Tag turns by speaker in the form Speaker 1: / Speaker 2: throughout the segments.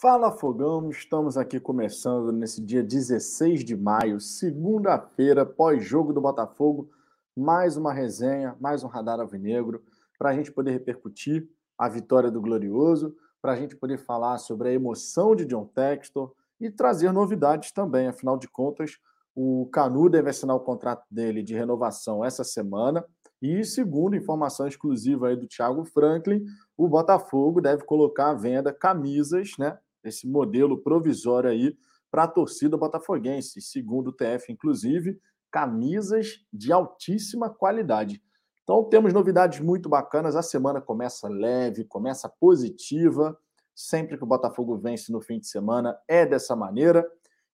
Speaker 1: Fala Fogão, estamos aqui começando nesse dia 16 de maio, segunda-feira, pós-jogo do Botafogo, mais uma resenha, mais um radar alvinegro, para a gente poder repercutir a vitória do Glorioso, para a gente poder falar sobre a emoção de John Textor e trazer novidades também. Afinal de contas, o Canu deve assinar o contrato dele de renovação essa semana. E segundo informação exclusiva aí do Thiago Franklin, o Botafogo deve colocar à venda camisas, né, esse modelo provisório aí para a torcida botafoguense. Segundo o TF, inclusive, camisas de altíssima qualidade. Então temos novidades muito bacanas. A semana começa leve, começa positiva. Sempre que o Botafogo vence no fim de semana é dessa maneira.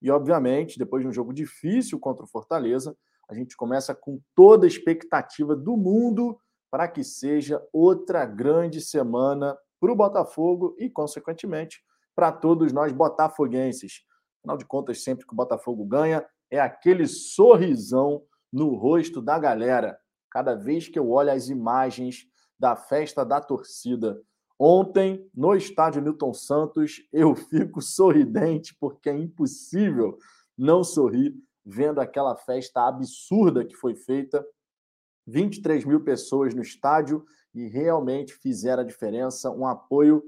Speaker 1: E, obviamente, depois de um jogo difícil contra o Fortaleza, a gente começa com toda a expectativa do mundo para que seja outra grande semana para o Botafogo e, consequentemente, para todos nós botafoguenses. Afinal de contas, sempre que o Botafogo ganha, é aquele sorrisão no rosto da galera. Cada vez que eu olho as imagens da festa da torcida. Ontem, no estádio Newton Santos, eu fico sorridente, porque é impossível não sorrir vendo aquela festa absurda que foi feita. 23 mil pessoas no estádio e realmente fizeram a diferença. Um apoio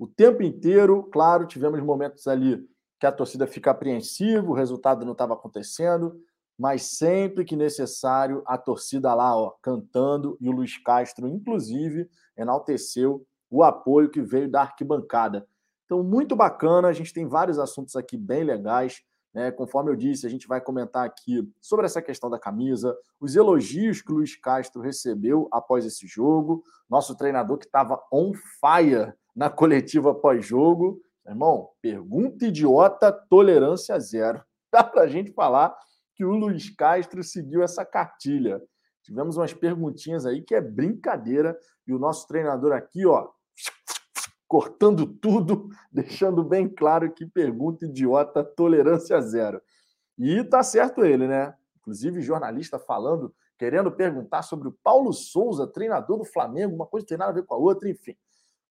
Speaker 1: o tempo inteiro. Claro, tivemos momentos ali que a torcida fica apreensiva, o resultado não estava acontecendo, mas sempre que necessário, a torcida lá, ó, cantando, e o Luiz Castro, inclusive, enalteceu o apoio que veio da arquibancada. Então, muito bacana, a gente tem vários assuntos aqui bem legais. Né? Conforme eu disse, a gente vai comentar aqui sobre essa questão da camisa, os elogios que o Luiz Castro recebeu após esse jogo, nosso treinador que estava on fire na coletiva pós-jogo. Irmão, pergunta idiota, tolerância zero. Dá para a gente falar que o Luiz Castro seguiu essa cartilha. Tivemos umas perguntinhas aí que é brincadeira e o nosso treinador aqui, ó, cortando tudo, deixando bem claro que pergunta idiota, tolerância zero. E tá certo ele, né? Inclusive jornalista falando, querendo perguntar sobre o Paulo Souza, treinador do Flamengo, uma coisa tem nada a ver com a outra, enfim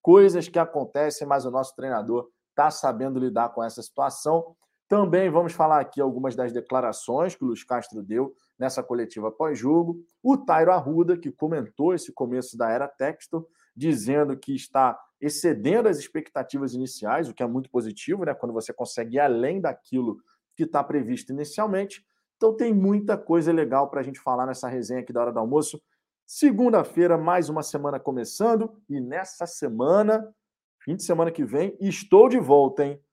Speaker 1: coisas que acontecem, mas o nosso treinador está sabendo lidar com essa situação. Também vamos falar aqui algumas das declarações que o Luiz Castro deu nessa coletiva pós-jogo. O Tairo Arruda, que comentou esse começo da era Textor, dizendo que está excedendo as expectativas iniciais, o que é muito positivo, né? Quando você consegue ir além daquilo que está previsto inicialmente. Então tem muita coisa legal para a gente falar nessa resenha aqui da hora do almoço. Segunda-feira, mais uma semana começando. E nessa semana, fim de semana que vem, estou de volta, hein?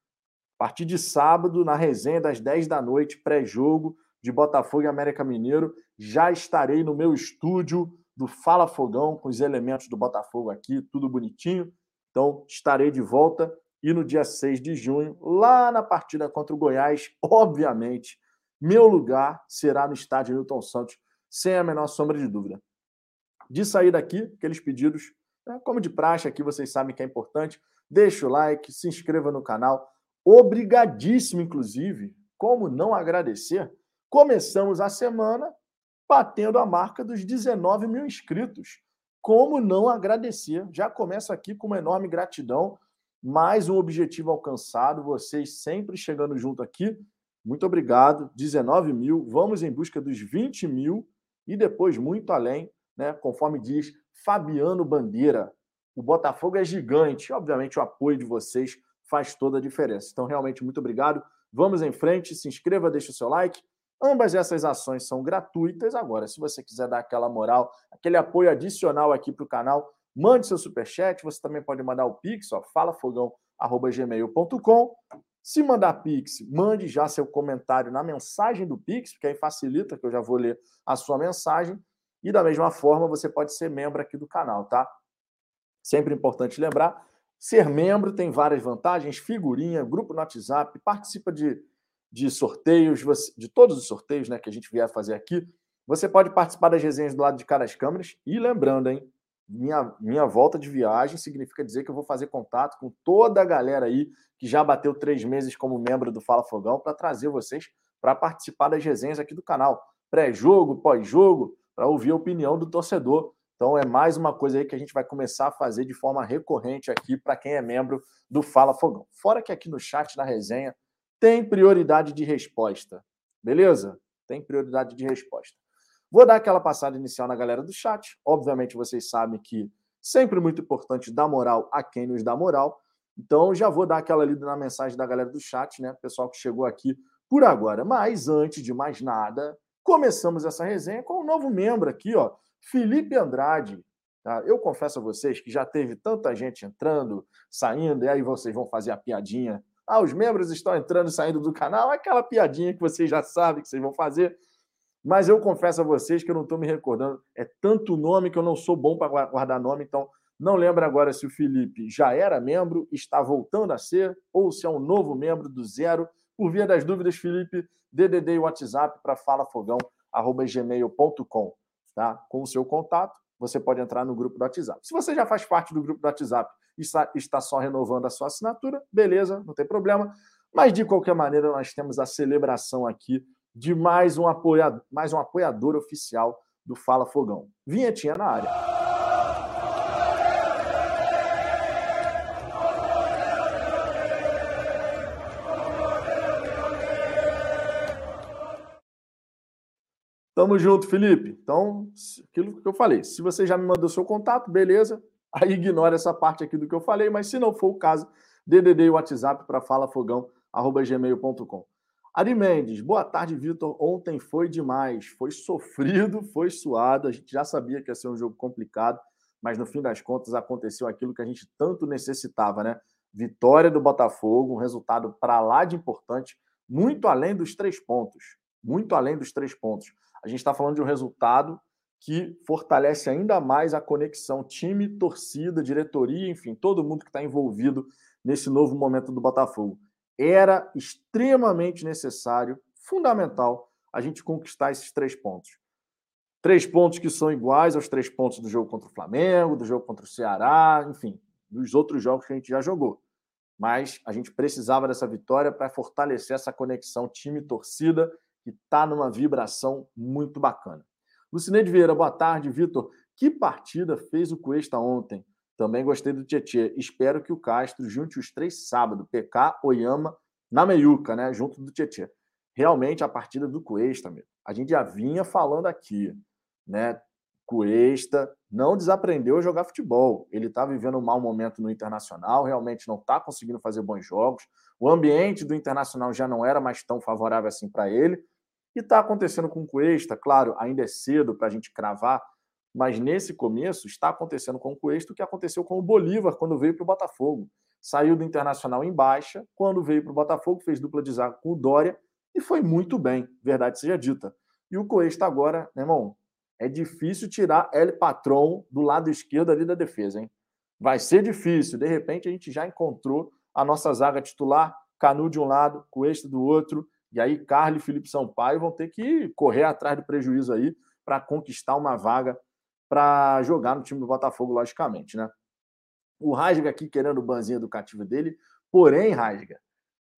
Speaker 1: A partir de sábado, na resenha das 10 da noite, pré-jogo de Botafogo e América Mineiro, já estarei no meu estúdio do Fala Fogão, com os elementos do Botafogo aqui, tudo bonitinho. Então, estarei de volta. E no dia 6 de junho, lá na partida contra o Goiás, obviamente, meu lugar será no estádio Newton Santos, sem a menor sombra de dúvida de sair daqui, aqueles pedidos, né? como de praxe aqui, vocês sabem que é importante. Deixa o like, se inscreva no canal. Obrigadíssimo, inclusive. Como não agradecer? Começamos a semana batendo a marca dos 19 mil inscritos. Como não agradecer? Já começo aqui com uma enorme gratidão. Mais um objetivo alcançado. Vocês sempre chegando junto aqui. Muito obrigado. 19 mil. Vamos em busca dos 20 mil e depois muito além né? Conforme diz Fabiano Bandeira, o Botafogo é gigante. Obviamente, o apoio de vocês faz toda a diferença. Então, realmente, muito obrigado. Vamos em frente. Se inscreva, deixe o seu like. Ambas essas ações são gratuitas. Agora, se você quiser dar aquela moral, aquele apoio adicional aqui para o canal, mande seu superchat. Você também pode mandar o Pix, ó, falafogão.gmail.com. Se mandar Pix, mande já seu comentário na mensagem do Pix, porque aí facilita que eu já vou ler a sua mensagem. E da mesma forma, você pode ser membro aqui do canal, tá? Sempre importante lembrar, ser membro tem várias vantagens, figurinha, grupo no WhatsApp, participa de, de sorteios, de todos os sorteios né, que a gente vier fazer aqui. Você pode participar das resenhas do lado de cada das câmeras. E lembrando, hein? Minha, minha volta de viagem significa dizer que eu vou fazer contato com toda a galera aí que já bateu três meses como membro do Fala Fogão para trazer vocês para participar das resenhas aqui do canal. Pré-jogo, pós-jogo, para ouvir a opinião do torcedor. Então é mais uma coisa aí que a gente vai começar a fazer de forma recorrente aqui para quem é membro do Fala Fogão. Fora que aqui no chat, na resenha, tem prioridade de resposta. Beleza? Tem prioridade de resposta. Vou dar aquela passada inicial na galera do chat. Obviamente vocês sabem que sempre muito importante dar moral a quem nos dá moral. Então já vou dar aquela lida na mensagem da galera do chat, né? Pessoal que chegou aqui por agora. Mas antes de mais nada, começamos essa resenha com um novo membro aqui, ó, Felipe Andrade. Tá? Eu confesso a vocês que já teve tanta gente entrando, saindo, e aí vocês vão fazer a piadinha. Ah, os membros estão entrando e saindo do canal, aquela piadinha que vocês já sabem que vocês vão fazer. Mas eu confesso a vocês que eu não estou me recordando. É tanto nome que eu não sou bom para guardar nome, então não lembro agora se o Felipe já era membro, está voltando a ser, ou se é um novo membro do zero. Por via das dúvidas, Felipe, DDD e WhatsApp para falafogão.gmail.com. Tá? Com o seu contato, você pode entrar no grupo do WhatsApp. Se você já faz parte do grupo do WhatsApp e está, só renovando a sua assinatura, beleza, não tem problema. Mas, de qualquer maneira, nós temos a celebração aqui de mais um apoiador, mais um apoiador oficial do Fala Fogão. Vinhetinha na área. Tamo junto, Felipe. Então, aquilo que eu falei. Se você já me mandou seu contato, beleza. Aí ignora essa parte aqui do que eu falei, mas se não for o caso, DDD e WhatsApp para falafogão@gmail.com. Ari Mendes, boa tarde, Vitor. Ontem foi demais. Foi sofrido, foi suado. A gente já sabia que ia ser um jogo complicado, mas no fim das contas aconteceu aquilo que a gente tanto necessitava, né? Vitória do Botafogo, um resultado para lá de importante, muito além dos três pontos. Muito além dos três pontos. A gente está falando de um resultado que fortalece ainda mais a conexão time, torcida, diretoria, enfim, todo mundo que está envolvido nesse novo momento do Botafogo. Era extremamente necessário, fundamental, a gente conquistar esses três pontos. Três pontos que são iguais aos três pontos do jogo contra o Flamengo, do jogo contra o Ceará, enfim, dos outros jogos que a gente já jogou. Mas a gente precisava dessa vitória para fortalecer essa conexão time-torcida que está numa vibração muito bacana. Lucineide Vieira, boa tarde. Vitor, que partida fez o Cuesta ontem? Também gostei do Tietê. Espero que o Castro junte os três sábados, PK, Oyama, na meiuca, né? Junto do Tietê. Realmente a partida do Cuesta, meu. A gente já vinha falando aqui, né? Cuesta não desaprendeu a jogar futebol. Ele está vivendo um mau momento no Internacional, realmente não está conseguindo fazer bons jogos. O ambiente do Internacional já não era mais tão favorável assim para ele. E está acontecendo com o Cuesta, claro, ainda é cedo para a gente cravar, mas nesse começo está acontecendo com o Cuesta o que aconteceu com o Bolívar quando veio para o Botafogo. Saiu do Internacional em baixa, quando veio para o Botafogo, fez dupla de zaga com o Dória e foi muito bem, verdade seja dita. E o Cuesta agora, meu irmão, é difícil tirar El Patron do lado esquerdo ali da defesa, hein? Vai ser difícil. De repente a gente já encontrou a nossa zaga titular, Canu de um lado, Cuesta do outro, e aí, Carlos e Felipe Sampaio vão ter que correr atrás do prejuízo aí para conquistar uma vaga para jogar no time do Botafogo, logicamente, né? O Rasga aqui querendo o banzinho educativo dele, porém, Rasga,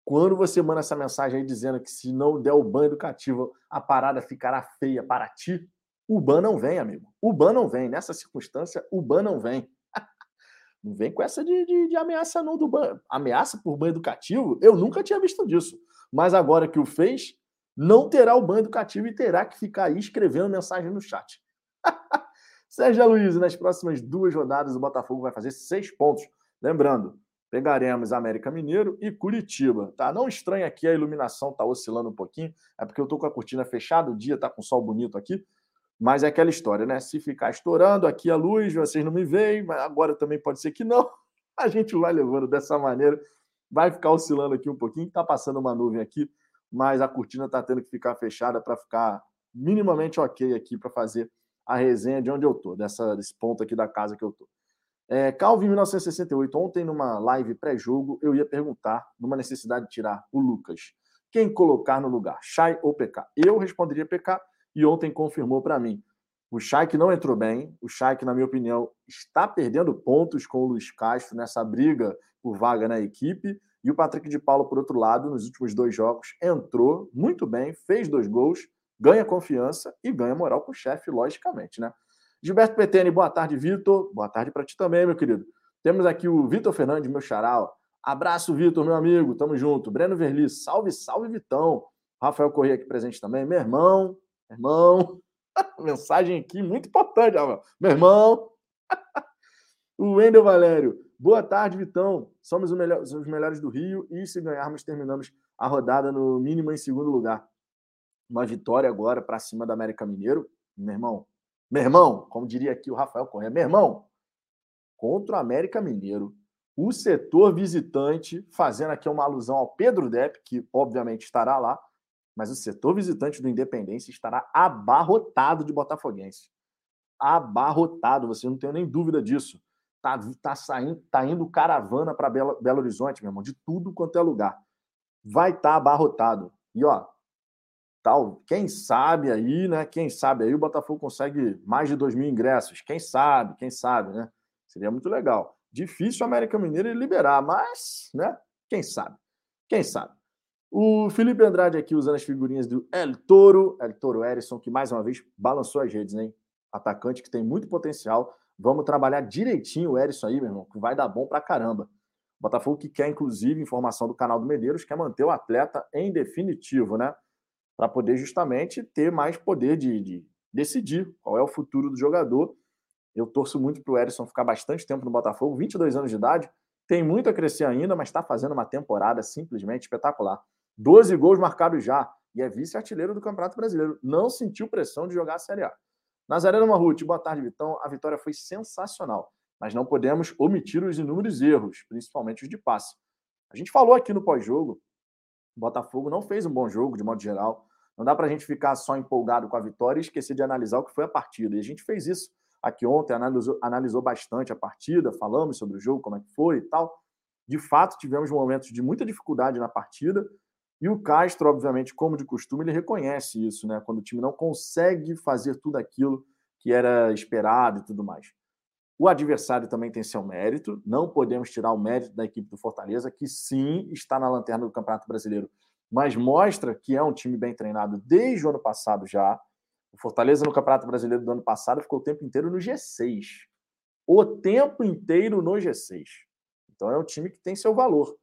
Speaker 1: quando você manda essa mensagem aí dizendo que se não der o ban educativo, a parada ficará feia para ti, o ban não vem, amigo. O ban não vem. Nessa circunstância, o ban não vem. não vem com essa de, de, de ameaça não do ban. Ameaça por ban educativo? Eu nunca tinha visto disso mas agora que o fez, não terá o banho educativo e terá que ficar aí escrevendo mensagem no chat. Sérgio Luiz, nas próximas duas rodadas, o Botafogo vai fazer seis pontos. Lembrando, pegaremos América Mineiro e Curitiba. Tá? Não estranha aqui a iluminação tá oscilando um pouquinho, é porque eu tô com a cortina fechada, o dia tá com sol bonito aqui, mas é aquela história, né? Se ficar estourando aqui a luz, vocês não me veem, mas agora também pode ser que não. A gente vai levando dessa maneira vai ficar oscilando aqui um pouquinho, está passando uma nuvem aqui, mas a cortina está tendo que ficar fechada para ficar minimamente ok aqui para fazer a resenha de onde eu dessa, desse ponto aqui da casa que eu estou. É, Calvin 1968, ontem numa live pré-jogo, eu ia perguntar, numa necessidade de tirar o Lucas, quem colocar no lugar, Chay ou PK? Eu responderia PK e ontem confirmou para mim. O que não entrou bem, o que, na minha opinião, está perdendo pontos com o Luiz Castro nessa briga por vaga na equipe. E o Patrick de Paulo, por outro lado, nos últimos dois jogos, entrou muito bem, fez dois gols, ganha confiança e ganha moral com o chefe, logicamente, né? Gilberto Petene, boa tarde, Vitor. Boa tarde para ti também, meu querido. Temos aqui o Vitor Fernandes, meu xará. Abraço, Vitor, meu amigo. Tamo junto. Breno Verli, salve, salve, Vitão. Rafael Corrêa aqui presente também. Meu irmão, meu irmão. Mensagem aqui muito importante. Meu irmão. o Wendel Valério. Boa tarde, Vitão. Somos melhor, os melhores do Rio e se ganharmos, terminamos a rodada no mínimo em segundo lugar. Uma vitória agora para cima do América Mineiro. Meu irmão, meu irmão, como diria aqui o Rafael Corrêa, meu irmão, contra o América Mineiro, o setor visitante, fazendo aqui uma alusão ao Pedro Depp, que obviamente estará lá, mas o setor visitante do Independência estará abarrotado de botafoguense. Abarrotado, você não tem nem dúvida disso. Tá, tá saindo, tá indo caravana para Belo, Belo Horizonte, meu irmão, de tudo quanto é lugar. Vai estar tá abarrotado. E ó, tal, quem sabe aí, né? Quem sabe aí o Botafogo consegue mais de 2 mil ingressos. Quem sabe, quem sabe, né? Seria muito legal. Difícil o América Mineiro liberar, mas, né? Quem sabe? Quem sabe? O Felipe Andrade aqui usando as figurinhas do El Toro, El Toro Erisson, que mais uma vez balançou as redes, hein? Atacante que tem muito potencial. Vamos trabalhar direitinho o Erisson aí, meu irmão, que vai dar bom pra caramba. Botafogo que quer, inclusive, informação do canal do Medeiros, quer manter o atleta em definitivo, né? Para poder justamente ter mais poder de, de decidir qual é o futuro do jogador eu torço muito para o Erisson ficar bastante tempo no Botafogo, 22 anos de idade, tem muito a crescer ainda, mas está fazendo uma temporada simplesmente espetacular. 12 gols marcados já e é vice-artilheiro do Campeonato Brasileiro. Não sentiu pressão de jogar a Série A. Nazareno Marruti, boa tarde, Vitão. A vitória foi sensacional, mas não podemos omitir os inúmeros erros, principalmente os de passe. A gente falou aqui no pós-jogo, Botafogo não fez um bom jogo, de modo geral. Não dá para a gente ficar só empolgado com a vitória e esquecer de analisar o que foi a partida. E a gente fez isso aqui ontem, analisou, analisou bastante a partida, falamos sobre o jogo, como é que foi e tal. De fato, tivemos momentos de muita dificuldade na partida, e o Castro, obviamente, como de costume, ele reconhece isso, né? Quando o time não consegue fazer tudo aquilo que era esperado e tudo mais. O adversário também tem seu mérito, não podemos tirar o mérito da equipe do Fortaleza, que sim está na lanterna do Campeonato Brasileiro, mas mostra que é um time bem treinado desde o ano passado já. O Fortaleza no Campeonato Brasileiro do ano passado ficou o tempo inteiro no G6. O tempo inteiro no G6. Então é um time que tem seu valor.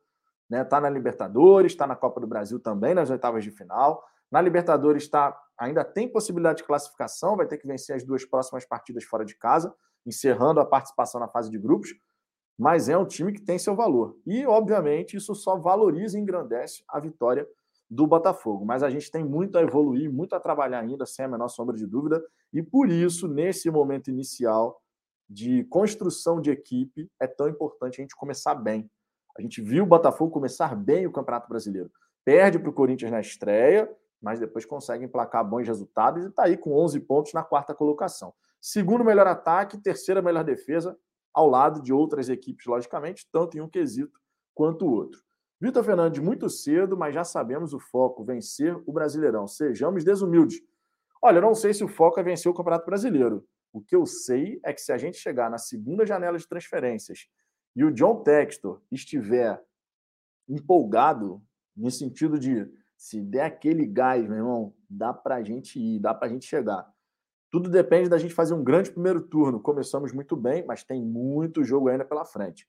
Speaker 1: Né? Tá na Libertadores, está na Copa do Brasil também, nas oitavas de final. Na Libertadores está, ainda tem possibilidade de classificação, vai ter que vencer as duas próximas partidas fora de casa, encerrando a participação na fase de grupos. Mas é um time que tem seu valor. E, obviamente, isso só valoriza e engrandece a vitória do Botafogo. Mas a gente tem muito a evoluir, muito a trabalhar ainda, sem a menor sombra de dúvida. E por isso, nesse momento inicial de construção de equipe, é tão importante a gente começar bem. A gente viu o Botafogo começar bem o Campeonato Brasileiro. Perde para o Corinthians na estreia, mas depois consegue emplacar bons resultados e está aí com 11 pontos na quarta colocação. Segundo melhor ataque, terceira melhor defesa, ao lado de outras equipes, logicamente, tanto em um quesito quanto o outro. Vitor Fernandes, muito cedo, mas já sabemos o foco, vencer o Brasileirão. Sejamos desumildes. Olha, eu não sei se o foco é vencer o Campeonato Brasileiro. O que eu sei é que se a gente chegar na segunda janela de transferências e o John Textor estiver empolgado, no sentido de se der aquele gás, meu irmão, dá para a gente ir, dá para a gente chegar. Tudo depende da gente fazer um grande primeiro turno. Começamos muito bem, mas tem muito jogo ainda pela frente.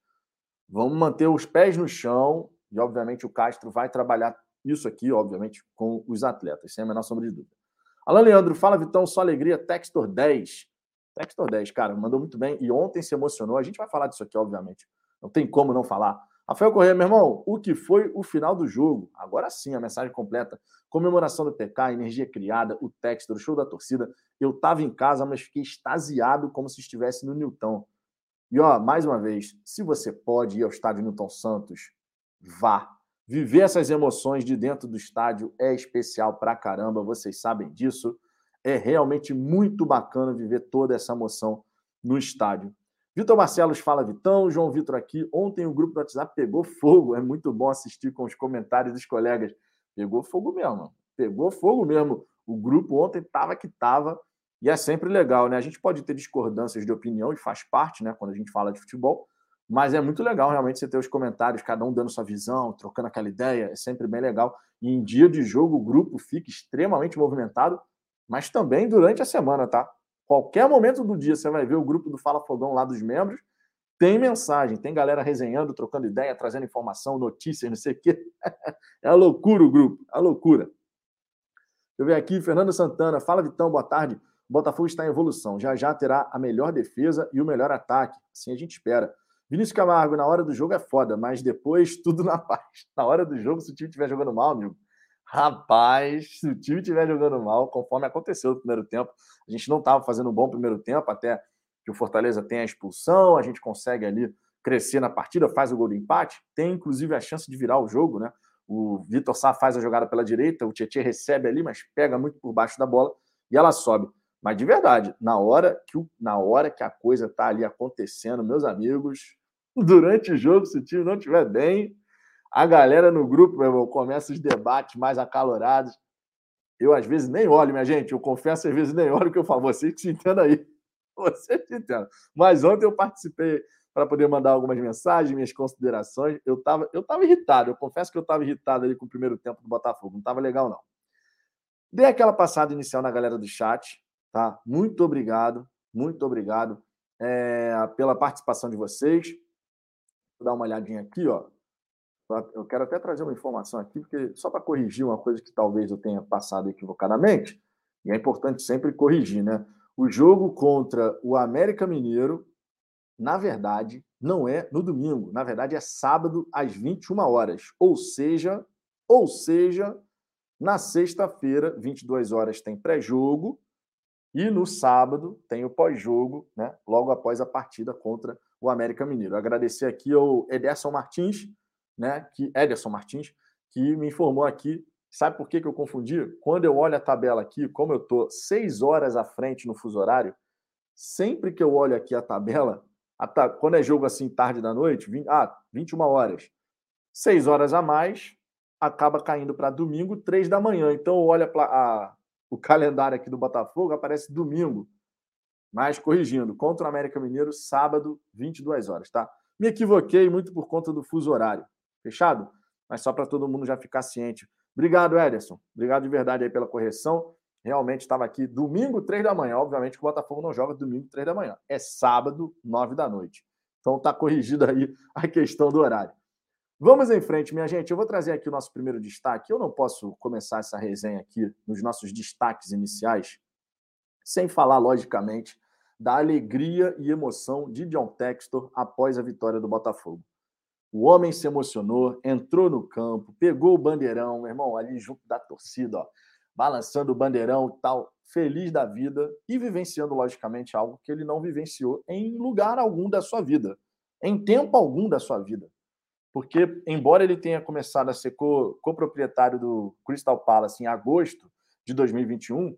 Speaker 1: Vamos manter os pés no chão, e, obviamente, o Castro vai trabalhar isso aqui, obviamente, com os atletas, sem a menor sombra de dúvida. Alain Leandro, fala Vitão, só alegria, Textor 10. Textor 10, cara, mandou muito bem. E ontem se emocionou. A gente vai falar disso aqui, obviamente. Não tem como não falar. Rafael Corrêa, meu irmão, o que foi o final do jogo? Agora sim, a mensagem completa. Comemoração do PK, energia criada, o Textor, o show da torcida. Eu tava em casa, mas fiquei extasiado como se estivesse no Newton. E ó, mais uma vez, se você pode ir ao estádio Newton Santos, vá. Viver essas emoções de dentro do estádio é especial pra caramba, vocês sabem disso. É realmente muito bacana viver toda essa emoção no estádio. Vitor Marcelos fala, Vitão, João Vitor aqui. Ontem o grupo do WhatsApp pegou fogo. É muito bom assistir com os comentários dos colegas. Pegou fogo mesmo. Pegou fogo mesmo. O grupo ontem estava que estava. E é sempre legal, né? A gente pode ter discordâncias de opinião e faz parte, né? Quando a gente fala de futebol. Mas é muito legal realmente você ter os comentários, cada um dando sua visão, trocando aquela ideia, é sempre bem legal. E em dia de jogo o grupo fica extremamente movimentado, mas também durante a semana, tá? Qualquer momento do dia você vai ver o grupo do Fala Fogão lá dos membros, tem mensagem, tem galera resenhando, trocando ideia, trazendo informação, notícias, não sei o quê. é a loucura o grupo, é a loucura. Deixa eu ver aqui, Fernando Santana. Fala, Vitão, boa tarde. O Botafogo está em evolução. Já já terá a melhor defesa e o melhor ataque. Assim a gente espera. Vinícius Camargo, na hora do jogo é foda, mas depois tudo na paz. Na hora do jogo, se o time estiver jogando mal, amigo, rapaz, se o time estiver jogando mal, conforme aconteceu no primeiro tempo, a gente não estava fazendo um bom primeiro tempo, até que o Fortaleza tem a expulsão, a gente consegue ali crescer na partida, faz o gol do empate, tem inclusive a chance de virar o jogo, né? O Vitor Sá faz a jogada pela direita, o Tietchan recebe ali, mas pega muito por baixo da bola e ela sobe. Mas de verdade, na hora que, o, na hora que a coisa tá ali acontecendo, meus amigos, durante o jogo, se o time não estiver bem, a galera no grupo, meu irmão, começa os debates mais acalorados. Eu, às vezes, nem olho, minha gente. Eu confesso, às vezes, nem olho o que eu falo. Vocês que se entendam aí. Você te entendo. Mas ontem eu participei para poder mandar algumas mensagens, minhas considerações. Eu estava eu tava irritado, eu confesso que eu estava irritado ali com o primeiro tempo do Botafogo. Não estava legal, não. Dei aquela passada inicial na galera do chat, tá? Muito obrigado, muito obrigado é, pela participação de vocês. Vou dar uma olhadinha aqui, ó. Eu quero até trazer uma informação aqui, porque só para corrigir uma coisa que talvez eu tenha passado equivocadamente, e é importante sempre corrigir, né? O jogo contra o América Mineiro, na verdade, não é no domingo. Na verdade, é sábado às 21 horas. Ou seja, ou seja, na sexta-feira, 22 horas, tem pré-jogo. E no sábado tem o pós-jogo, né? Logo após a partida contra o América Mineiro. Agradecer aqui ao Ederson Martins, né? Que Ederson Martins, que me informou aqui Sabe por que, que eu confundi? Quando eu olho a tabela aqui, como eu estou seis horas à frente no fuso horário, sempre que eu olho aqui a tabela, a ta... quando é jogo assim tarde da noite, 20... ah, 21 horas, seis horas a mais, acaba caindo para domingo, três da manhã. Então eu olho a... A... o calendário aqui do Botafogo, aparece domingo. Mas corrigindo, contra o América Mineiro, sábado, 22 horas, tá? Me equivoquei muito por conta do fuso horário. Fechado? Mas só para todo mundo já ficar ciente. Obrigado, Ederson. Obrigado de verdade aí pela correção. Realmente estava aqui domingo, três da manhã. Obviamente que o Botafogo não joga domingo, três da manhã. É sábado, nove da noite. Então está corrigida aí a questão do horário. Vamos em frente, minha gente. Eu vou trazer aqui o nosso primeiro destaque. Eu não posso começar essa resenha aqui nos nossos destaques iniciais sem falar, logicamente, da alegria e emoção de John Textor após a vitória do Botafogo. O homem se emocionou, entrou no campo, pegou o bandeirão, meu irmão, ali junto da torcida, ó, balançando o bandeirão tal, feliz da vida e vivenciando, logicamente, algo que ele não vivenciou em lugar algum da sua vida, em tempo algum da sua vida. Porque, embora ele tenha começado a ser coproprietário do Crystal Palace em agosto de 2021,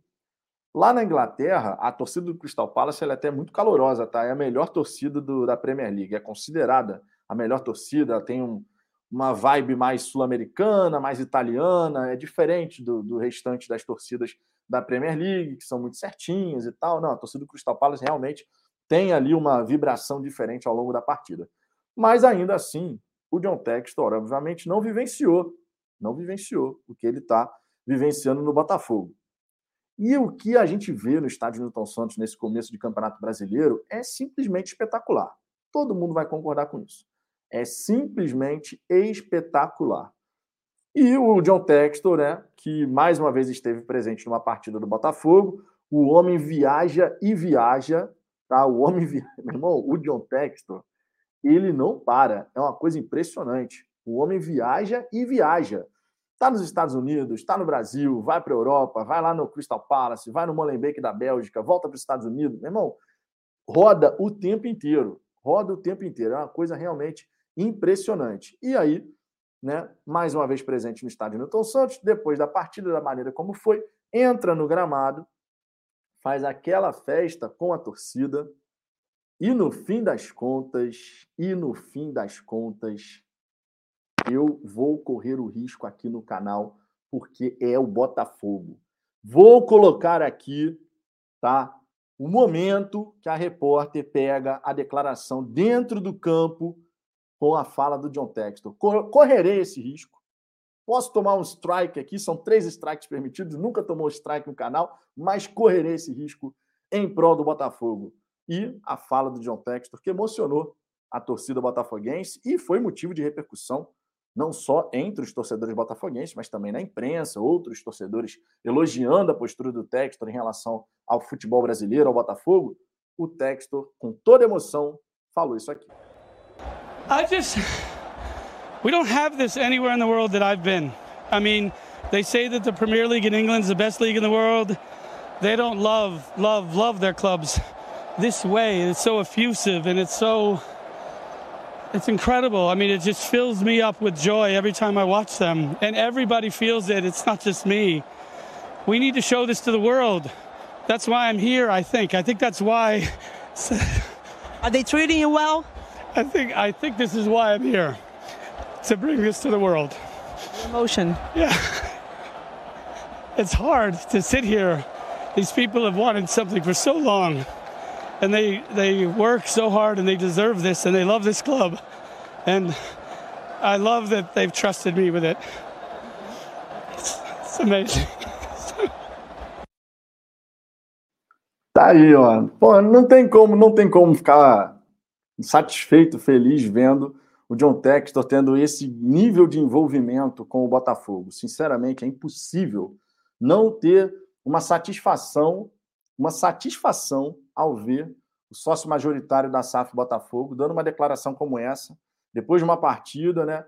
Speaker 1: lá na Inglaterra, a torcida do Crystal Palace é até muito calorosa, tá? É a melhor torcida do, da Premier League, é considerada a melhor torcida, tem um, uma vibe mais sul-americana, mais italiana, é diferente do, do, restante das torcidas da Premier League, que são muito certinhas e tal. Não, a torcida do Crystal Palace realmente tem ali uma vibração diferente ao longo da partida. Mas ainda assim, o John Textor, obviamente, não vivenciou, não vivenciou o que ele está vivenciando no Botafogo. E o que a gente vê no estádio Newton Santos nesse começo de Campeonato Brasileiro é simplesmente espetacular. Todo mundo vai concordar com isso. É simplesmente espetacular. E o John Textor, né, que mais uma vez esteve presente numa partida do Botafogo, o homem viaja e viaja, tá? O homem viaja. Meu irmão, o John Textor, ele não para. É uma coisa impressionante. O homem viaja e viaja. Está nos Estados Unidos, está no Brasil, vai para a Europa, vai lá no Crystal Palace, vai no Molenbeek da Bélgica, volta para os Estados Unidos. Meu irmão, roda o tempo inteiro. Roda o tempo inteiro. É uma coisa realmente impressionante. E aí, né, mais uma vez presente no estádio Newton Santos, depois da partida, da maneira como foi, entra no gramado, faz aquela festa com a torcida, e no fim das contas, e no fim das contas, eu vou correr o risco aqui no canal, porque é o Botafogo. Vou colocar aqui, tá? O momento que a repórter pega a declaração dentro do campo com a fala do John Textor. Correrei esse risco. Posso tomar um strike aqui, são três strikes permitidos, nunca tomou strike no canal, mas correrei esse risco em prol do Botafogo. E a fala do John Textor, que emocionou a torcida botafoguense e foi motivo de repercussão não só entre os torcedores botafoguenses, mas também na imprensa, outros torcedores elogiando a postura do Textor em relação ao futebol brasileiro, ao Botafogo. O Textor, com toda emoção, falou isso aqui.
Speaker 2: I just we don't have this anywhere in the world that I've been. I mean, they say that the Premier League in England is the best league in the world. They don't love, love, love their clubs this way. It's so effusive and it's so it's incredible. I mean, it just fills me up with joy every time I watch them. And everybody feels it. It's not just me. We need to show this to the world. That's why I'm here, I think. I think that's why.
Speaker 3: Are they treating you well?
Speaker 2: I think I think this is why I'm here. To bring this to the world.
Speaker 3: Emotion.
Speaker 2: Yeah. It's hard to sit here. These people have wanted something for so long and they they work so hard and they deserve this and they love this club and I love that they've trusted me with it. It's, it's amazing.
Speaker 1: Tá aí, ó. Pô, não tem como, não tem como ficar satisfeito, feliz vendo o John Textor tendo esse nível de envolvimento com o Botafogo. Sinceramente, é impossível não ter uma satisfação, uma satisfação ao ver o sócio majoritário da SAF Botafogo dando uma declaração como essa, depois de uma partida, né?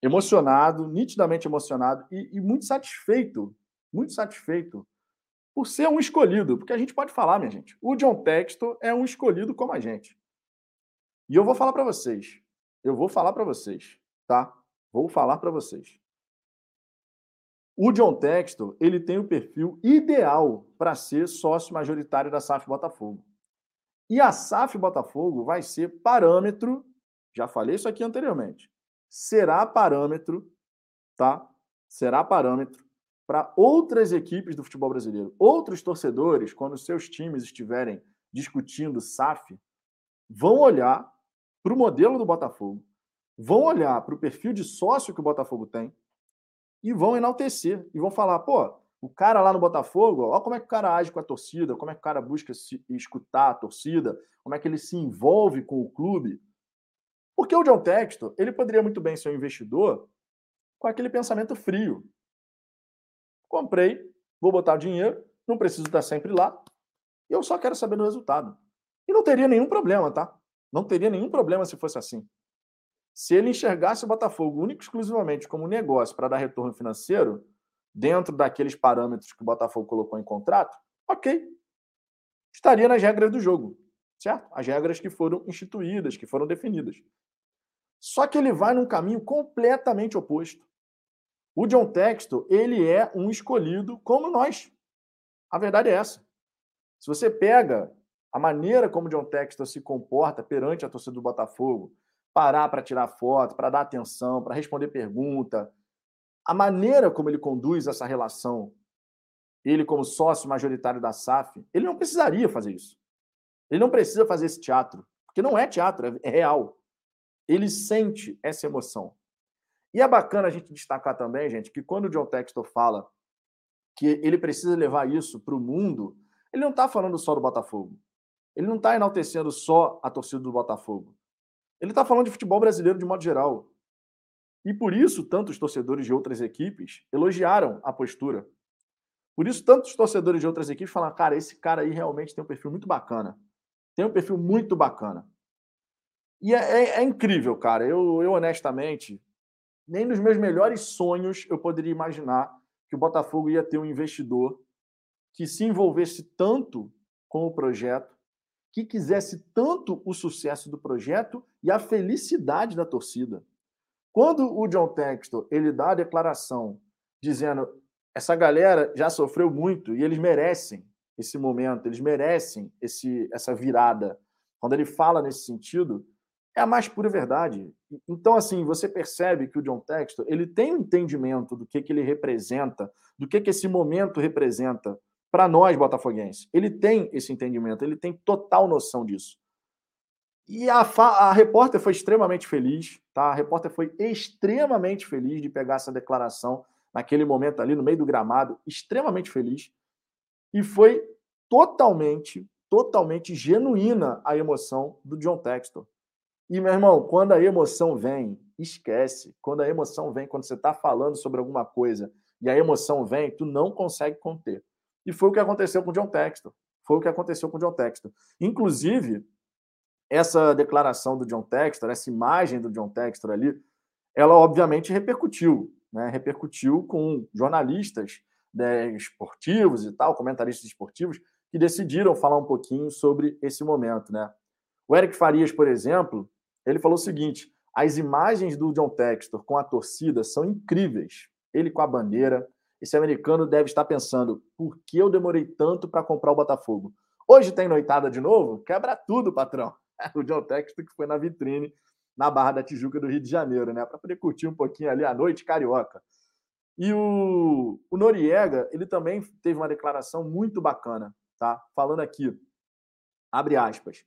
Speaker 1: Emocionado, nitidamente emocionado e, e muito satisfeito, muito satisfeito por ser um escolhido, porque a gente pode falar, minha gente, o John Textor é um escolhido como a gente. E eu vou falar para vocês, eu vou falar para vocês, tá? Vou falar para vocês. O John Textor, ele tem o perfil ideal para ser sócio majoritário da SAF Botafogo. E a SAF Botafogo vai ser parâmetro, já falei isso aqui anteriormente, será parâmetro, tá? Será parâmetro para outras equipes do futebol brasileiro. Outros torcedores, quando seus times estiverem discutindo SAF, vão olhar para o modelo do Botafogo, vão olhar para o perfil de sócio que o Botafogo tem, e vão enaltecer e vão falar, pô, o cara lá no Botafogo, ó como é que o cara age com a torcida, como é que o cara busca se escutar a torcida, como é que ele se envolve com o clube. Porque o John Textor, ele poderia muito bem ser um investidor com aquele pensamento frio. Comprei, vou botar o dinheiro, não preciso estar sempre lá, eu só quero saber do resultado. E não teria nenhum problema, tá? Não teria nenhum problema se fosse assim. Se ele enxergasse o Botafogo único exclusivamente como negócio para dar retorno financeiro, dentro daqueles parâmetros que o Botafogo colocou em contrato, ok. Estaria nas regras do jogo, certo? As regras que foram instituídas, que foram definidas. Só que ele vai num caminho completamente oposto. O John Textor, ele é um escolhido como nós. A verdade é essa. Se você pega a maneira como John Textor se comporta perante a torcida do Botafogo, parar para tirar foto, para dar atenção, para responder pergunta. A maneira como ele conduz essa relação, ele como sócio majoritário da SAF, ele não precisaria fazer isso. Ele não precisa fazer esse teatro, porque não é teatro, é real. Ele sente essa emoção. E é bacana a gente destacar também, gente, que quando o John Textor fala que ele precisa levar isso para o mundo, ele não está falando só do Botafogo. Ele não está enaltecendo só a torcida do Botafogo. Ele está falando de futebol brasileiro de modo geral. E por isso, tantos torcedores de outras equipes elogiaram a postura. Por isso, tantos torcedores de outras equipes falam: cara, esse cara aí realmente tem um perfil muito bacana. Tem um perfil muito bacana. E é, é, é incrível, cara. Eu, eu, honestamente, nem nos meus melhores sonhos eu poderia imaginar que o Botafogo ia ter um investidor que se envolvesse tanto com o projeto que quisesse tanto o sucesso do projeto e a felicidade da torcida. Quando o John Textor ele dá a declaração dizendo essa galera já sofreu muito e eles merecem esse momento, eles merecem esse, essa virada. Quando ele fala nesse sentido, é a mais pura verdade. Então, assim, você percebe que o John Textor ele tem um entendimento do que, que ele representa, do que, que esse momento representa para nós botafoguenses. Ele tem esse entendimento, ele tem total noção disso. E a, a repórter foi extremamente feliz, tá? A repórter foi extremamente feliz de pegar essa declaração naquele momento ali no meio do gramado, extremamente feliz. E foi totalmente, totalmente genuína a emoção do John Textor. E, meu irmão, quando a emoção vem, esquece. Quando a emoção vem, quando você está falando sobre alguma coisa e a emoção vem, tu não consegue conter. E foi o que aconteceu com o John Textor. Foi o que aconteceu com o John Textor. Inclusive, essa declaração do John Textor, essa imagem do John Textor ali, ela obviamente repercutiu, né? Repercutiu com jornalistas né, esportivos e tal, comentaristas esportivos, que decidiram falar um pouquinho sobre esse momento, né? O Eric Farias, por exemplo, ele falou o seguinte: as imagens do John Textor com a torcida são incríveis. Ele com a bandeira. Esse americano deve estar pensando: por que eu demorei tanto para comprar o Botafogo? Hoje tem noitada de novo? Quebra tudo, patrão. o John Textor que foi na vitrine na Barra da Tijuca do Rio de Janeiro, né? Para poder curtir um pouquinho ali a noite carioca. E o, o Noriega, ele também teve uma declaração muito bacana, tá? Falando aqui, abre aspas.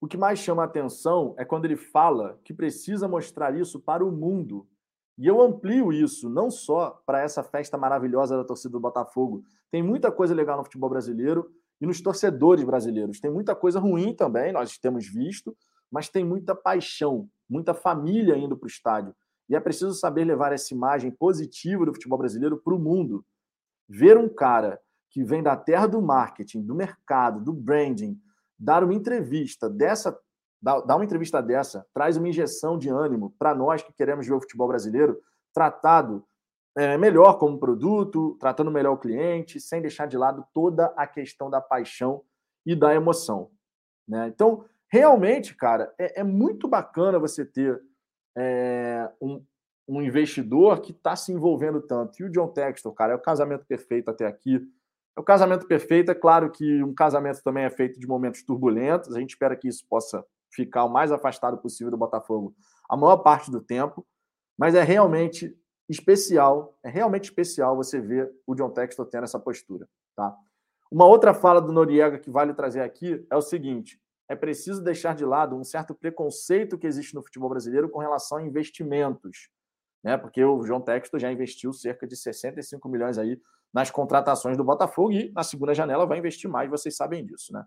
Speaker 1: O que mais chama a atenção é quando ele fala que precisa mostrar isso para o mundo. E eu amplio isso não só para essa festa maravilhosa da torcida do Botafogo. Tem muita coisa legal no futebol brasileiro e nos torcedores brasileiros. Tem muita coisa ruim também, nós temos visto, mas tem muita paixão, muita família indo para o estádio. E é preciso saber levar essa imagem positiva do futebol brasileiro para o mundo. Ver um cara que vem da terra do marketing, do mercado, do branding, dar uma entrevista dessa, dar uma entrevista dessa, traz uma injeção de ânimo para nós que queremos ver o futebol brasileiro tratado é, melhor como produto, tratando melhor o cliente, sem deixar de lado toda a questão da paixão e da emoção. Né? Então, realmente, cara, é, é muito bacana você ter é, um, um investidor que está se envolvendo tanto. E o John Textor, cara, é o casamento perfeito até aqui. É o casamento perfeito. É claro que um casamento também é feito de momentos turbulentos. A gente espera que isso possa ficar o mais afastado possível do Botafogo a maior parte do tempo. Mas é realmente especial, é realmente especial você ver o John Textor tendo essa postura. Tá? Uma outra fala do Noriega que vale trazer aqui é o seguinte: é preciso deixar de lado um certo preconceito que existe no futebol brasileiro com relação a investimentos. Né? Porque o João Texto já investiu cerca de 65 milhões aí nas contratações do Botafogo e na segunda janela vai investir mais, vocês sabem disso, né?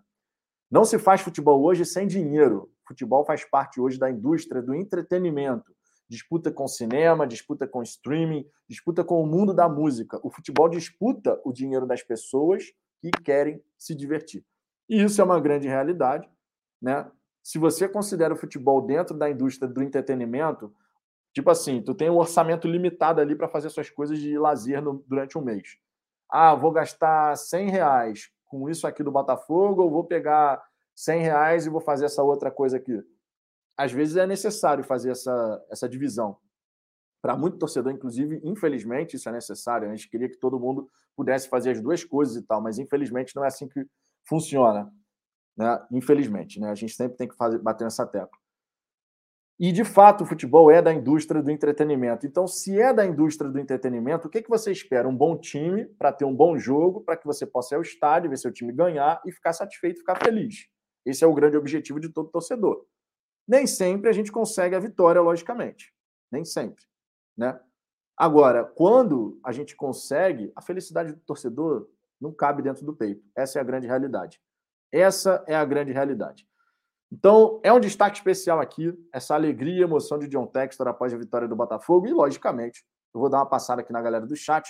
Speaker 1: Não se faz futebol hoje sem dinheiro. Futebol faz parte hoje da indústria do entretenimento. Disputa com cinema, disputa com streaming, disputa com o mundo da música. O futebol disputa o dinheiro das pessoas que querem se divertir. E isso é uma grande realidade né? Se você considera o futebol dentro da indústria do entretenimento, tipo assim, tu tem um orçamento limitado ali para fazer suas coisas de lazer no, durante um mês. Ah, vou gastar 100 reais com isso aqui do Botafogo, ou vou pegar 100 reais e vou fazer essa outra coisa aqui. Às vezes é necessário fazer essa, essa divisão. Para muito torcedor, inclusive, infelizmente, isso é necessário. A gente queria que todo mundo pudesse fazer as duas coisas e tal, mas infelizmente não é assim que funciona né? infelizmente. Né? A gente sempre tem que fazer, bater nessa tecla. E, de fato, o futebol é da indústria do entretenimento. Então, se é da indústria do entretenimento, o que, que você espera? Um bom time para ter um bom jogo, para que você possa ir ao estádio, ver seu time ganhar e ficar satisfeito, ficar feliz. Esse é o grande objetivo de todo torcedor. Nem sempre a gente consegue a vitória, logicamente. Nem sempre. Né? Agora, quando a gente consegue, a felicidade do torcedor não cabe dentro do peito. Essa é a grande realidade. Essa é a grande realidade. Então, é um destaque especial aqui, essa alegria e emoção de John Textor após a vitória do Botafogo. E, logicamente, eu vou dar uma passada aqui na galera do chat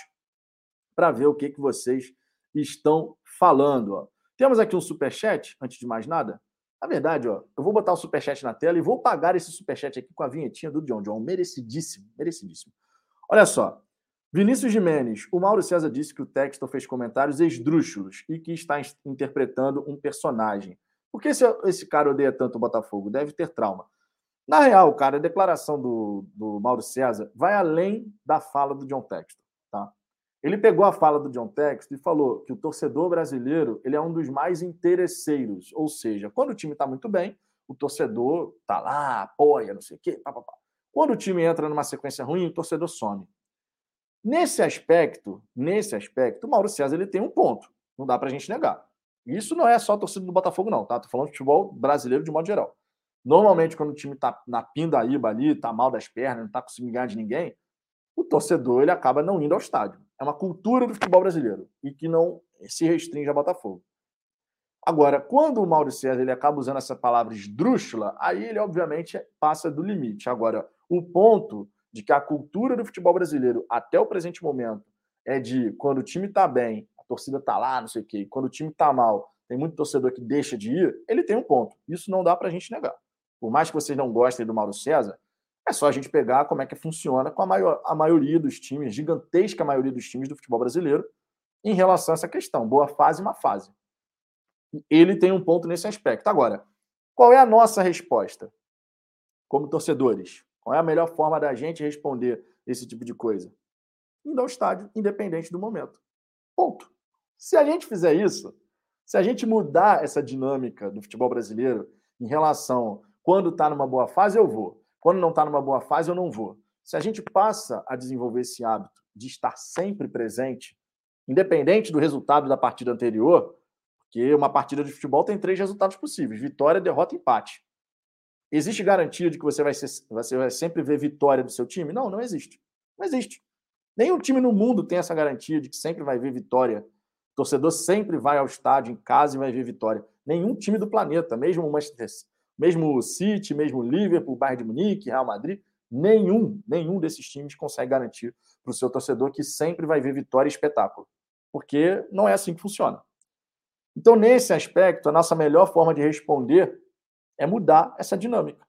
Speaker 1: para ver o que, que vocês estão falando. Ó. Temos aqui um superchat, antes de mais nada. Na verdade, ó, eu vou botar o superchat na tela e vou pagar esse superchat aqui com a vinhetinha do John John. Merecidíssimo, merecidíssimo. Olha só, Vinícius Jimenez, o Mauro César disse que o Textor fez comentários esdrúxulos e que está interpretando um personagem. Por que esse, esse cara odeia tanto o Botafogo? Deve ter trauma. Na real, cara, a declaração do, do Mauro César vai além da fala do John Textor. Tá? Ele pegou a fala do John Textor e falou que o torcedor brasileiro ele é um dos mais interesseiros. Ou seja, quando o time está muito bem, o torcedor está lá, apoia, não sei o quê. Pá, pá, pá. Quando o time entra numa sequência ruim, o torcedor some. Nesse aspecto, nesse aspecto, o Mauro César ele tem um ponto. Não dá para a gente negar. Isso não é só a torcida do Botafogo, não, tá? Tô falando de futebol brasileiro de modo geral. Normalmente, quando o time tá na pindaíba ali, tá mal das pernas, não tá conseguindo ganhar de ninguém, o torcedor ele acaba não indo ao estádio. É uma cultura do futebol brasileiro e que não se restringe a Botafogo. Agora, quando o Mauro César ele acaba usando essa palavra esdrúxula, aí ele obviamente passa do limite. Agora, o ponto de que a cultura do futebol brasileiro, até o presente momento, é de quando o time está bem, torcida está lá, não sei o quê, quando o time está mal, tem muito torcedor que deixa de ir, ele tem um ponto. Isso não dá para a gente negar. Por mais que vocês não gostem do Mauro César, é só a gente pegar como é que funciona com a, maior, a maioria dos times, gigantesca maioria dos times do futebol brasileiro, em relação a essa questão. Boa fase má fase ele tem um ponto nesse aspecto. Agora, qual é a nossa resposta como torcedores? Qual é a melhor forma da gente responder esse tipo de coisa? Indo ao estádio, independente do momento. Ponto. Se a gente fizer isso, se a gente mudar essa dinâmica do futebol brasileiro em relação quando está numa boa fase, eu vou. Quando não está numa boa fase, eu não vou. Se a gente passa a desenvolver esse hábito de estar sempre presente, independente do resultado da partida anterior, porque uma partida de futebol tem três resultados possíveis: vitória, derrota empate. Existe garantia de que você vai, ser, você vai sempre ver vitória do seu time? Não, não existe. Não existe. Nenhum time no mundo tem essa garantia de que sempre vai ver vitória. Torcedor sempre vai ao estádio em casa e vai ver vitória. Nenhum time do planeta, mesmo o Manchester, mesmo o City, mesmo o Liverpool, Bayern de Munique, Real Madrid, nenhum, nenhum desses times consegue garantir para o seu torcedor que sempre vai ver vitória e espetáculo. Porque não é assim que funciona. Então, nesse aspecto, a nossa melhor forma de responder é mudar essa dinâmica.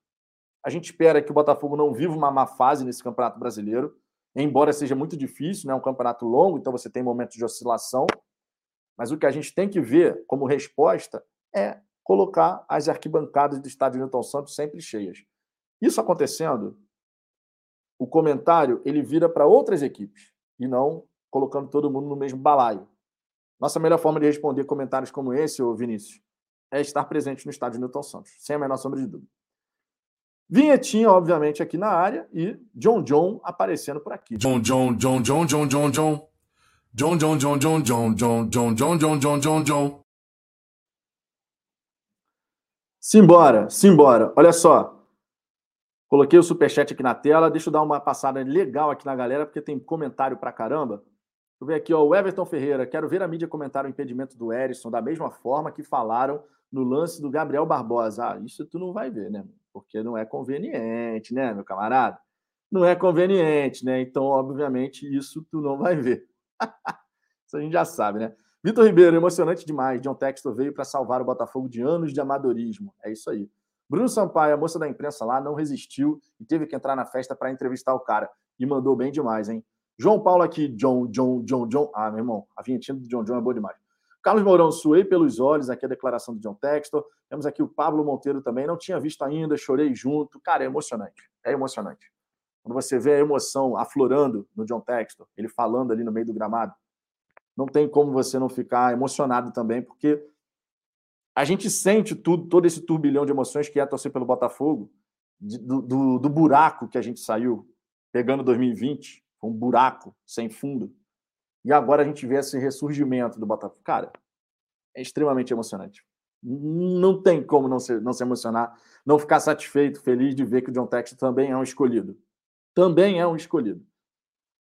Speaker 1: A gente espera que o Botafogo não viva uma má fase nesse Campeonato Brasileiro, embora seja muito difícil, né? um campeonato longo, então você tem momentos de oscilação. Mas o que a gente tem que ver como resposta é colocar as arquibancadas do estádio Newton Santos sempre cheias. Isso acontecendo, o comentário ele vira para outras equipes e não colocando todo mundo no mesmo balaio. Nossa melhor forma de responder comentários como esse, ô Vinícius, é estar presente no estádio Newton Santos, sem a menor sombra de dúvida. Vinhetinha, obviamente, aqui na área e John John aparecendo por aqui. John John John John John John John. John John John John John John John John John John John John. Simbora, simbora. Olha só. Coloquei o superchat aqui na tela. Deixa eu dar uma passada legal aqui na galera, porque tem comentário pra caramba. Deixa eu ver aqui, ó, o Everton Ferreira. Quero ver a mídia comentar o impedimento do Erisson da mesma forma que falaram no lance do Gabriel Barbosa. Ah, isso tu não vai ver, né? Porque não é conveniente, né, meu camarada? Não é conveniente, né? Então, obviamente, isso tu não vai ver. Isso a gente já sabe, né? Vitor Ribeiro, emocionante demais. John Textor veio para salvar o Botafogo de anos de amadorismo. É isso aí. Bruno Sampaio, a moça da imprensa lá, não resistiu e teve que entrar na festa para entrevistar o cara. E mandou bem demais, hein? João Paulo aqui, John, John, John, John. Ah, meu irmão, a vinhetinha do John John é boa demais. Carlos Mourão, suei pelos olhos, aqui a declaração do John Textor. Temos aqui o Pablo Monteiro também, não tinha visto ainda, chorei junto. Cara, é emocionante, é emocionante. Quando você vê a emoção aflorando no John Textor, ele falando ali no meio do gramado, não tem como você não ficar emocionado também, porque a gente sente tudo, todo esse turbilhão de emoções que é torcer pelo Botafogo, do, do, do buraco que a gente saiu, pegando 2020, foi um buraco sem fundo. E agora a gente vê esse ressurgimento do Botafogo. Cara, é extremamente emocionante. Não tem como não se, não se emocionar, não ficar satisfeito, feliz de ver que o John Texas também é um escolhido. Também é um escolhido.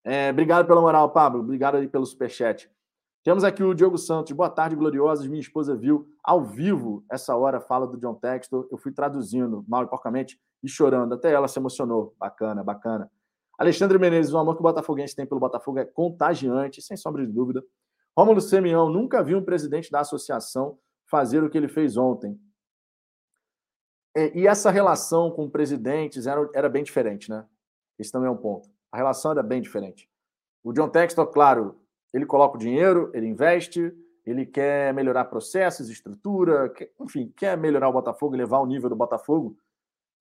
Speaker 1: É, obrigado pela moral, Pablo. Obrigado aí pelo superchat. Temos aqui o Diogo Santos. Boa tarde, gloriosos. Minha esposa viu ao vivo essa hora fala do John Textor. Eu fui traduzindo mal e porcamente e chorando. Até ela se emocionou. Bacana, bacana. Alexandre Menezes, o amor que o Botafoguense tem pelo Botafogo é contagiante, sem sombra de dúvida. Rômulo Semião, nunca vi um presidente da associação fazer o que ele fez ontem. E essa relação com presidentes era, era bem diferente, né? Esse também é um ponto. A relação era bem diferente. O John Textor, claro, ele coloca o dinheiro, ele investe, ele quer melhorar processos, estrutura, quer, enfim, quer melhorar o Botafogo, levar o nível do Botafogo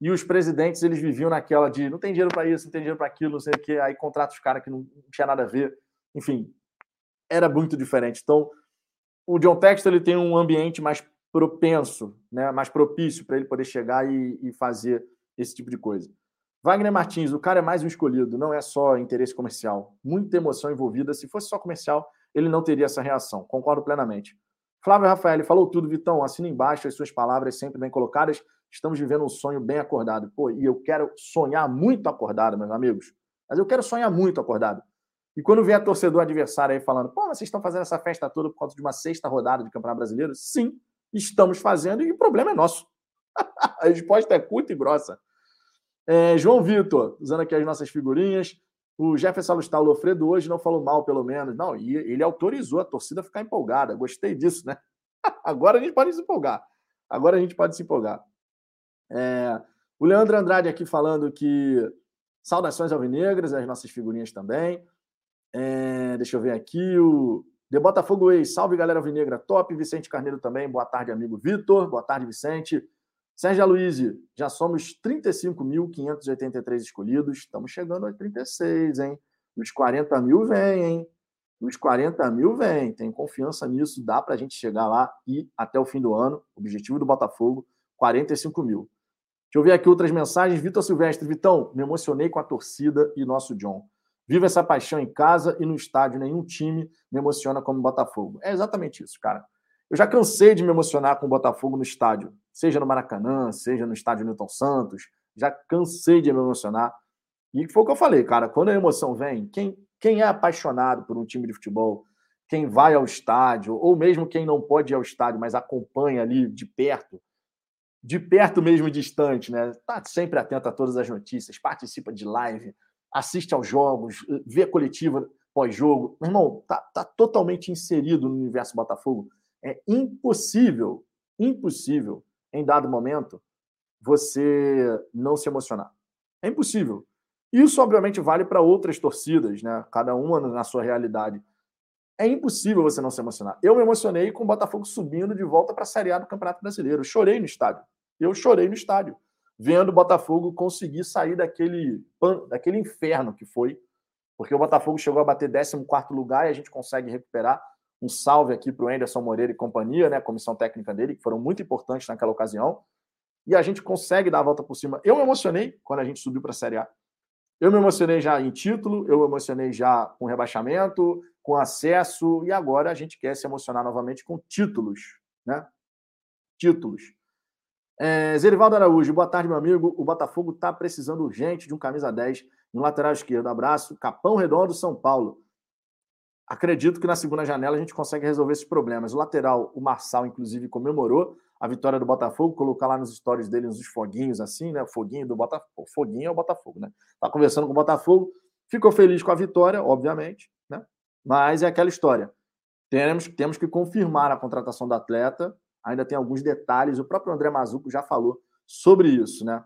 Speaker 1: e os presidentes, eles viviam naquela de não tem dinheiro para isso, não tem dinheiro para aquilo, não sei o quê, aí contrata os caras que não, não tinha nada a ver. Enfim, era muito diferente. Então, o John Textor ele tem um ambiente mais propenso, né, mais propício para ele poder chegar e, e, fazer esse tipo de coisa. Wagner Martins, o cara é mais um escolhido, não é só interesse comercial. Muita emoção envolvida. Se fosse só comercial, ele não teria essa reação. Concordo plenamente. Flávio Rafael, falou tudo, Vitão. Assina embaixo as suas palavras sempre bem colocadas. Estamos vivendo um sonho bem acordado. Pô, e eu quero sonhar muito acordado, meus amigos. Mas eu quero sonhar muito acordado. E quando a torcedor adversário aí falando, pô, mas vocês estão fazendo essa festa toda por conta de uma sexta rodada de Campeonato Brasileiro? Sim, estamos fazendo e o problema é nosso. a resposta é curta e grossa. É, João Vitor, usando aqui as nossas figurinhas. O Jefferson Alustal Lofredo hoje não falou mal, pelo menos. Não, e ele autorizou a torcida a ficar empolgada. Gostei disso, né? Agora a gente pode se empolgar. Agora a gente pode se empolgar. É, o Leandro Andrade aqui falando que saudações alvinegras, as nossas figurinhas também. É, deixa eu ver aqui. O De Botafogo Ex, salve galera alvinegra, top. Vicente Carneiro também, boa tarde, amigo Vitor. Boa tarde, Vicente. Sérgio Aloysio, já somos 35.583 escolhidos, estamos chegando a 36, hein? Os 40 mil vem, hein? Os 40 mil vem, tem confiança nisso, dá para a gente chegar lá e até o fim do ano, objetivo do Botafogo, 45 mil. Deixa eu ver aqui outras mensagens. Vitor Silvestre, Vitão, me emocionei com a torcida e nosso John. Viva essa paixão em casa e no estádio, nenhum time me emociona como o Botafogo. É exatamente isso, cara. Eu já cansei de me emocionar com o Botafogo no estádio, seja no Maracanã, seja no estádio Newton Santos. Já cansei de me emocionar. E foi o que eu falei, cara. Quando a emoção vem, quem, quem é apaixonado por um time de futebol, quem vai ao estádio, ou mesmo quem não pode ir ao estádio, mas acompanha ali de perto, de perto mesmo distante, né? Tá sempre atento a todas as notícias, participa de live, assiste aos jogos, vê a coletiva pós-jogo. Meu irmão, tá, tá totalmente inserido no universo Botafogo. É impossível, impossível, em dado momento, você não se emocionar. É impossível. Isso, obviamente, vale para outras torcidas, né? Cada uma na sua realidade. É impossível você não se emocionar. Eu me emocionei com o Botafogo subindo de volta para a Série A do Campeonato Brasileiro. Eu chorei no estádio. Eu chorei no estádio, vendo o Botafogo conseguir sair daquele, daquele inferno que foi, porque o Botafogo chegou a bater 14 lugar e a gente consegue recuperar um salve aqui para o Anderson Moreira e companhia, né, comissão técnica dele, que foram muito importantes naquela ocasião. E a gente consegue dar a volta por cima. Eu me emocionei quando a gente subiu para a Série A. Eu me emocionei já em título, eu me emocionei já com rebaixamento, com acesso, e agora a gente quer se emocionar novamente com títulos, né? Títulos. É, Zerivaldo Araújo, boa tarde, meu amigo. O Botafogo está precisando urgente de um camisa 10 no lateral esquerdo. Abraço. Capão Redondo, São Paulo. Acredito que na segunda janela a gente consegue resolver esses problemas. O lateral, o Marçal, inclusive, comemorou a vitória do Botafogo, colocar lá nos stories dele uns foguinhos assim, né? Foguinho do Botafogo. Foguinho é o Botafogo, né? Tá conversando com o Botafogo, ficou feliz com a vitória, obviamente, né? Mas é aquela história. Temos, temos que confirmar a contratação do atleta. Ainda tem alguns detalhes. O próprio André Mazuco já falou sobre isso, né?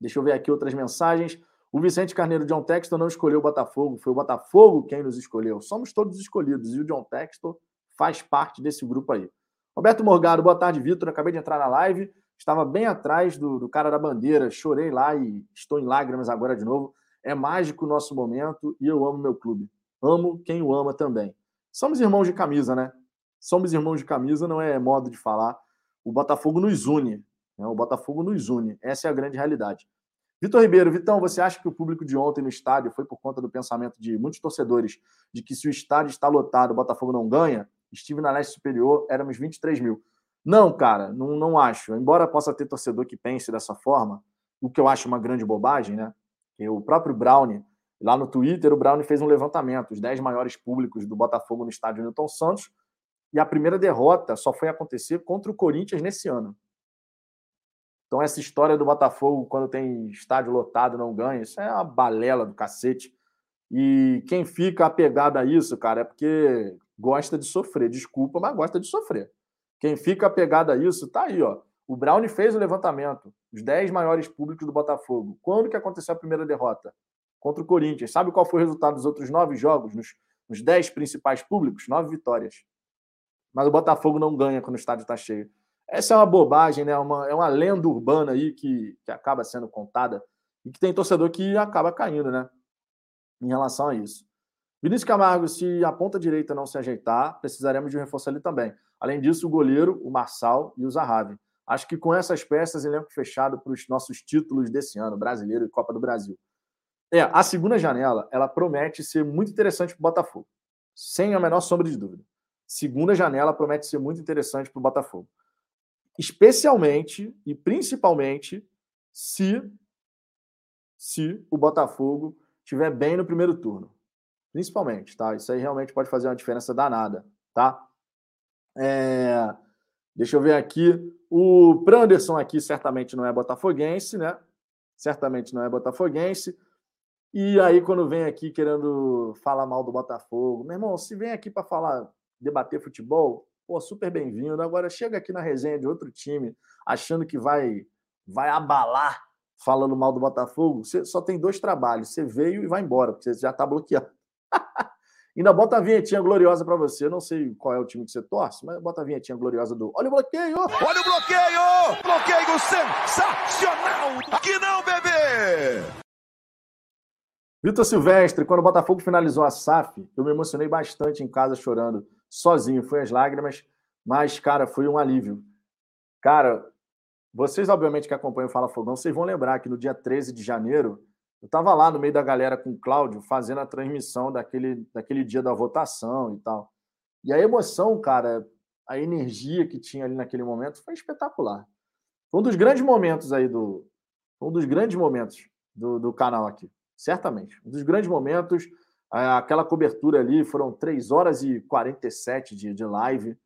Speaker 1: Deixa eu ver aqui outras mensagens. O Vicente Carneiro John Textor não escolheu o Botafogo, foi o Botafogo quem nos escolheu. Somos todos escolhidos e o John Textor faz parte desse grupo aí. Roberto Morgado, boa tarde, Vitor. Acabei de entrar na live, estava bem atrás do, do cara da bandeira, chorei lá e estou em lágrimas agora de novo. É mágico o nosso momento e eu amo meu clube. Amo quem o ama também. Somos irmãos de camisa, né? Somos irmãos de camisa, não é modo de falar. O Botafogo nos une. Né? O Botafogo nos une. Essa é a grande realidade. Vitor Ribeiro, Vitão, você acha que o público de ontem no estádio foi por conta do pensamento de muitos torcedores de que se o estádio está lotado, o Botafogo não ganha? Estive na leste superior, éramos 23 mil. Não, cara, não, não acho. Embora possa ter torcedor que pense dessa forma, o que eu acho uma grande bobagem, né? O próprio Brownie, lá no Twitter, o Brownie fez um levantamento, os 10 maiores públicos do Botafogo no estádio Newton Santos, e a primeira derrota só foi acontecer contra o Corinthians nesse ano. Então, essa história do Botafogo, quando tem estádio lotado, não ganha, isso é uma balela do cacete. E quem fica apegado a isso, cara, é porque gosta de sofrer. Desculpa, mas gosta de sofrer. Quem fica apegado a isso, tá aí, ó. O Brown fez o levantamento. Os 10 maiores públicos do Botafogo. Quando que aconteceu a primeira derrota? Contra o Corinthians. Sabe qual foi o resultado dos outros nove jogos? Nos, nos 10 principais públicos? Nove vitórias. Mas o Botafogo não ganha quando o estádio está cheio. Essa é uma bobagem, né? Uma, é uma lenda urbana aí que, que acaba sendo contada e que tem torcedor que acaba caindo, né? Em relação a isso. Vinícius Camargo, se a ponta direita não se ajeitar, precisaremos de um reforço ali também. Além disso, o goleiro, o Marçal e o Zahavi. Acho que com essas peças, elenco fechado para os nossos títulos desse ano, Brasileiro e Copa do Brasil. É, a segunda janela, ela promete ser muito interessante para o Botafogo. Sem a menor sombra de dúvida. Segunda janela promete ser muito interessante para o Botafogo especialmente e principalmente se se o Botafogo estiver bem no primeiro turno. Principalmente, tá? Isso aí realmente pode fazer uma diferença danada, tá? É... Deixa eu ver aqui. O Pranderson aqui certamente não é botafoguense, né? Certamente não é botafoguense. E aí, quando vem aqui querendo falar mal do Botafogo, meu irmão, se vem aqui para falar, debater futebol, pô, super bem-vindo. Agora chega aqui na resenha de outro time, achando que vai, vai abalar falando mal do Botafogo, você só tem dois trabalhos. Você veio e vai embora, porque você já está bloqueado. Ainda bota a vinhetinha gloriosa para você. Eu não sei qual é o time que você torce, mas bota a vinhetinha gloriosa do. Olha o bloqueio!
Speaker 4: Olha o bloqueio! Bloqueio sensacional! Aqui não, bebê!
Speaker 1: Vitor Silvestre, quando o Botafogo finalizou a SAF, eu me emocionei bastante em casa chorando, sozinho. Foi as lágrimas, mas, cara, foi um alívio. Cara, vocês, obviamente, que acompanham o Fala Fogão, vocês vão lembrar que no dia 13 de janeiro, eu estava lá no meio da galera com o Cláudio, fazendo a transmissão daquele, daquele dia da votação e tal. E a emoção, cara, a energia que tinha ali naquele momento foi espetacular. Foi um dos grandes momentos aí do. Um dos grandes momentos do, do canal aqui, certamente. Um dos grandes momentos. Aquela cobertura ali foram 3 horas e 47 de, de live,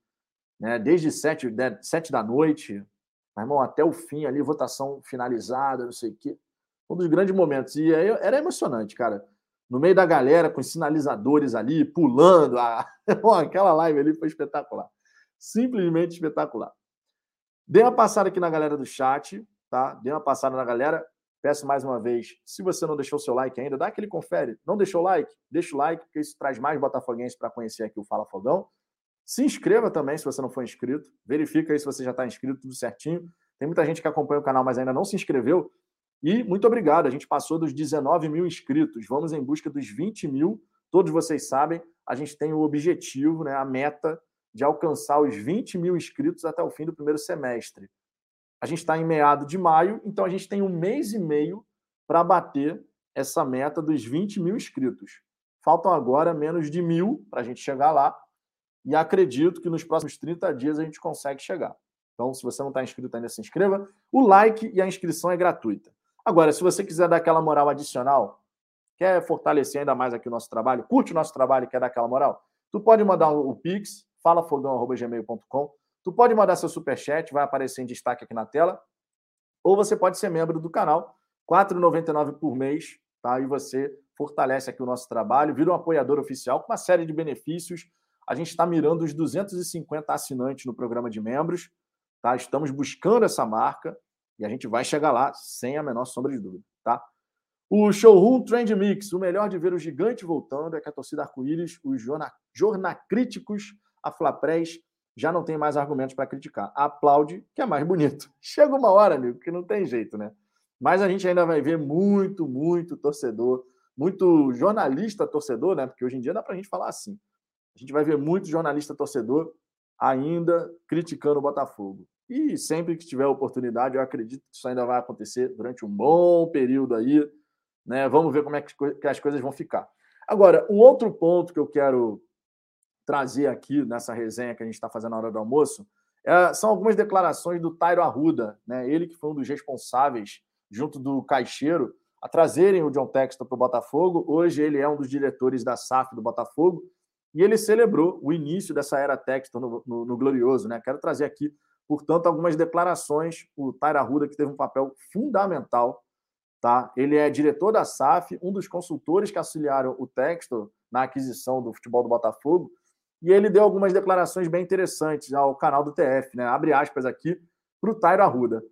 Speaker 1: né? desde 7, 7 da noite, mas, irmão, até o fim ali, votação finalizada, não sei o quê. Um dos grandes momentos. E aí era emocionante, cara. No meio da galera, com os sinalizadores ali, pulando. A... Aquela live ali foi espetacular. Simplesmente espetacular. Dê uma passada aqui na galera do chat, tá? Dê uma passada na galera. Peço mais uma vez, se você não deixou seu like ainda, dá aquele confere. Não deixou o like? Deixa o like, porque isso traz mais botafoguenses para conhecer aqui o Fala Fogão. Se inscreva também se você não for inscrito. Verifica aí se você já está inscrito, tudo certinho. Tem muita gente que acompanha o canal, mas ainda não se inscreveu. E muito obrigado. A gente passou dos 19 mil inscritos. Vamos em busca dos 20 mil. Todos vocês sabem, a gente tem o objetivo, né, a meta de alcançar os 20 mil inscritos até o fim do primeiro semestre. A gente está em meado de maio, então a gente tem um mês e meio para bater essa meta dos 20 mil inscritos. Faltam agora menos de mil para a gente chegar lá e acredito que nos próximos 30 dias a gente consegue chegar. Então, se você não está inscrito ainda, se inscreva. O like e a inscrição é gratuita. Agora, se você quiser dar aquela moral adicional, quer fortalecer ainda mais aqui o nosso trabalho, curte o nosso trabalho e quer dar aquela moral, tu pode mandar o Pix, falafogão.gmail.com, tu pode mandar seu superchat, vai aparecer em destaque aqui na tela, ou você pode ser membro do canal, R$ 4,99 por mês, tá? E você fortalece aqui o nosso trabalho, vira um apoiador oficial com uma série de benefícios, a gente está mirando os 250 assinantes no programa de membros, tá? Estamos buscando essa marca e a gente vai chegar lá sem a menor sombra de dúvida, tá? O showroom Trend Mix, o melhor de ver o gigante voltando é que a torcida arco-íris, os jorna, jornacríticos, a Flaprés, já não tem mais argumentos para criticar. Aplaude, que é mais bonito. Chega uma hora, amigo, que não tem jeito, né? Mas a gente ainda vai ver muito, muito torcedor, muito jornalista torcedor, né? Porque hoje em dia dá para a gente falar assim. A gente vai ver muito jornalista torcedor ainda criticando o Botafogo. E sempre que tiver oportunidade, eu acredito que isso ainda vai acontecer durante um bom período aí. Né? Vamos ver como é que as coisas vão ficar. Agora, um outro ponto que eu quero trazer aqui nessa resenha que a gente está fazendo na hora do almoço é, são algumas declarações do Tairo Arruda, né? ele que foi um dos responsáveis, junto do Caixeiro, a trazerem o John Textor para o Botafogo. Hoje ele é um dos diretores da SAF do Botafogo e ele celebrou o início dessa era Textor no, no, no Glorioso. Né? Quero trazer aqui, portanto, algumas declarações. O Taira Ruda, que teve um papel fundamental. Tá? Ele é diretor da SAF, um dos consultores que auxiliaram o Textor na aquisição do futebol do Botafogo. E ele deu algumas declarações bem interessantes ao canal do TF. Né? Abre aspas aqui para o Tairo Arruda.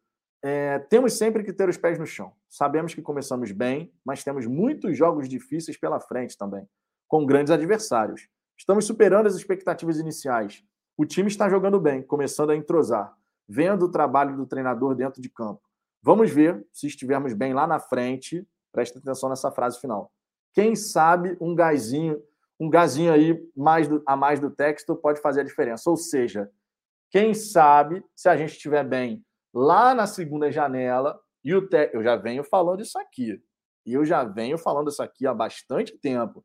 Speaker 1: É, temos sempre que ter os pés no chão. Sabemos que começamos bem, mas temos muitos jogos difíceis pela frente também, com grandes adversários. Estamos superando as expectativas iniciais. O time está jogando bem, começando a entrosar, vendo o trabalho do treinador dentro de campo. Vamos ver se estivermos bem lá na frente. Presta atenção nessa frase final. Quem sabe um gazinho, um gazinho aí mais do, a mais do texto pode fazer a diferença. Ou seja, quem sabe se a gente estiver bem lá na segunda janela e o te... eu já venho falando isso aqui. E eu já venho falando isso aqui há bastante tempo.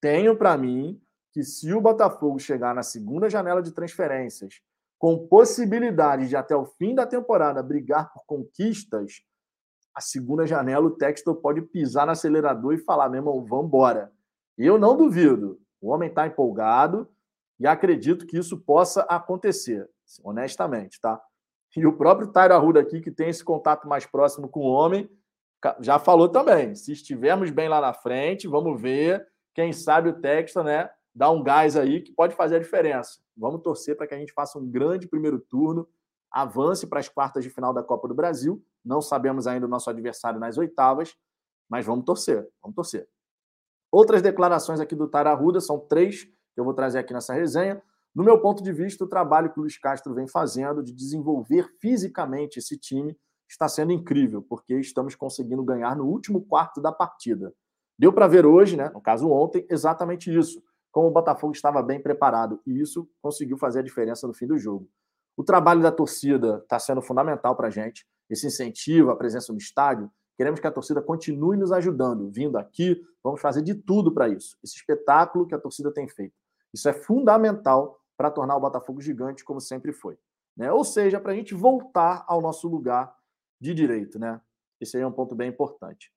Speaker 1: Tenho para mim que se o Botafogo chegar na segunda janela de transferências com possibilidade de até o fim da temporada brigar por conquistas, a segunda janela o Textor pode pisar no acelerador e falar, meu irmão, vamos embora. Eu não duvido. O homem está empolgado e acredito que isso possa acontecer. honestamente, tá? E o próprio Tairo Arruda aqui, que tem esse contato mais próximo com o homem, já falou também. Se estivermos bem lá na frente, vamos ver. Quem sabe o texto, né? Dá um gás aí que pode fazer a diferença. Vamos torcer para que a gente faça um grande primeiro turno, avance para as quartas de final da Copa do Brasil. Não sabemos ainda o nosso adversário nas oitavas, mas vamos torcer, vamos torcer. Outras declarações aqui do Tararuda, são três que eu vou trazer aqui nessa resenha. No meu ponto de vista, o trabalho que o Luiz Castro vem fazendo de desenvolver fisicamente esse time está sendo incrível, porque estamos conseguindo ganhar no último quarto da partida. Deu para ver hoje, né, no caso ontem, exatamente isso, como o Botafogo estava bem preparado, e isso conseguiu fazer a diferença no fim do jogo. O trabalho da torcida está sendo fundamental para a gente, esse incentivo, a presença no estádio. Queremos que a torcida continue nos ajudando, vindo aqui, vamos fazer de tudo para isso. Esse espetáculo que a torcida tem feito. Isso é fundamental para tornar o Botafogo gigante, como sempre foi. Né? Ou seja, para a gente voltar ao nosso lugar de direito. Né? Esse aí é um ponto bem importante.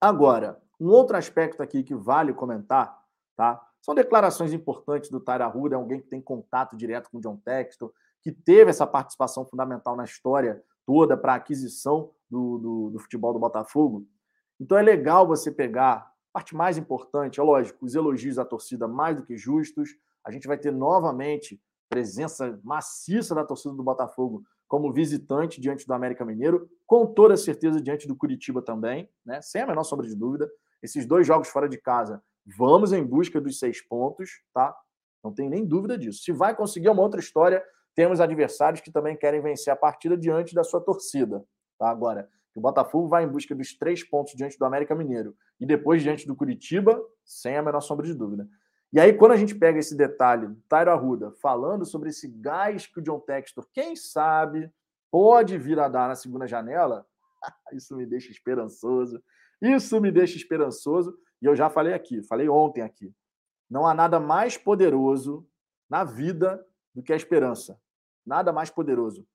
Speaker 1: Agora, um outro aspecto aqui que vale comentar, tá? São declarações importantes do Tyra Ruda, alguém que tem contato direto com o John Textor, que teve essa participação fundamental na história toda para a aquisição do, do, do, futebol do Botafogo. Então é legal você pegar parte mais importante, é lógico, os elogios da torcida mais do que justos. A gente vai ter novamente presença maciça da torcida do Botafogo como visitante diante do América Mineiro, com toda certeza diante do Curitiba também, né? sem a menor sombra de dúvida. Esses dois jogos fora de casa, vamos em busca dos seis pontos, tá? Não tem nem dúvida disso. Se vai conseguir é uma outra história, temos adversários que também querem vencer a partida diante da sua torcida. Tá? Agora, o Botafogo vai em busca dos três pontos diante do América Mineiro e depois diante do Curitiba, sem a menor sombra de dúvida. E aí, quando a gente pega esse detalhe do Tairo Arruda falando sobre esse gás que o John Textor, quem sabe, pode vir a dar na segunda janela, isso me deixa esperançoso. Isso me deixa esperançoso. E eu já falei aqui, falei ontem aqui. Não há nada mais poderoso na vida do que a esperança. Nada mais poderoso.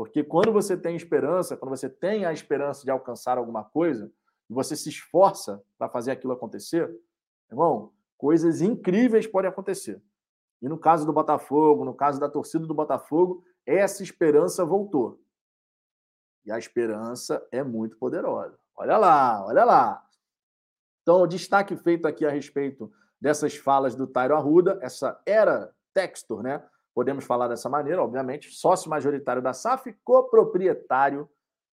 Speaker 1: Porque quando você tem esperança, quando você tem a esperança de alcançar alguma coisa, e você se esforça para fazer aquilo acontecer, irmão, coisas incríveis podem acontecer. E no caso do Botafogo, no caso da torcida do Botafogo, essa esperança voltou. E a esperança é muito poderosa. Olha lá, olha lá. Então, o destaque feito aqui a respeito dessas falas do Tairo Arruda, essa era Textor, né? Podemos falar dessa maneira, obviamente, sócio majoritário da SAF, coproprietário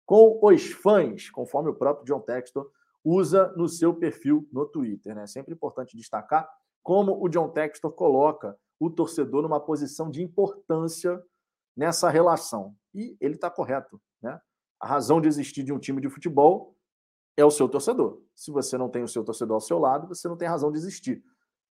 Speaker 1: com os fãs, conforme o próprio John Textor usa no seu perfil no Twitter. Né? É sempre importante destacar como o John Textor coloca o torcedor numa posição de importância nessa relação. E ele está correto. Né? A razão de existir de um time de futebol é o seu torcedor. Se você não tem o seu torcedor ao seu lado, você não tem razão de existir.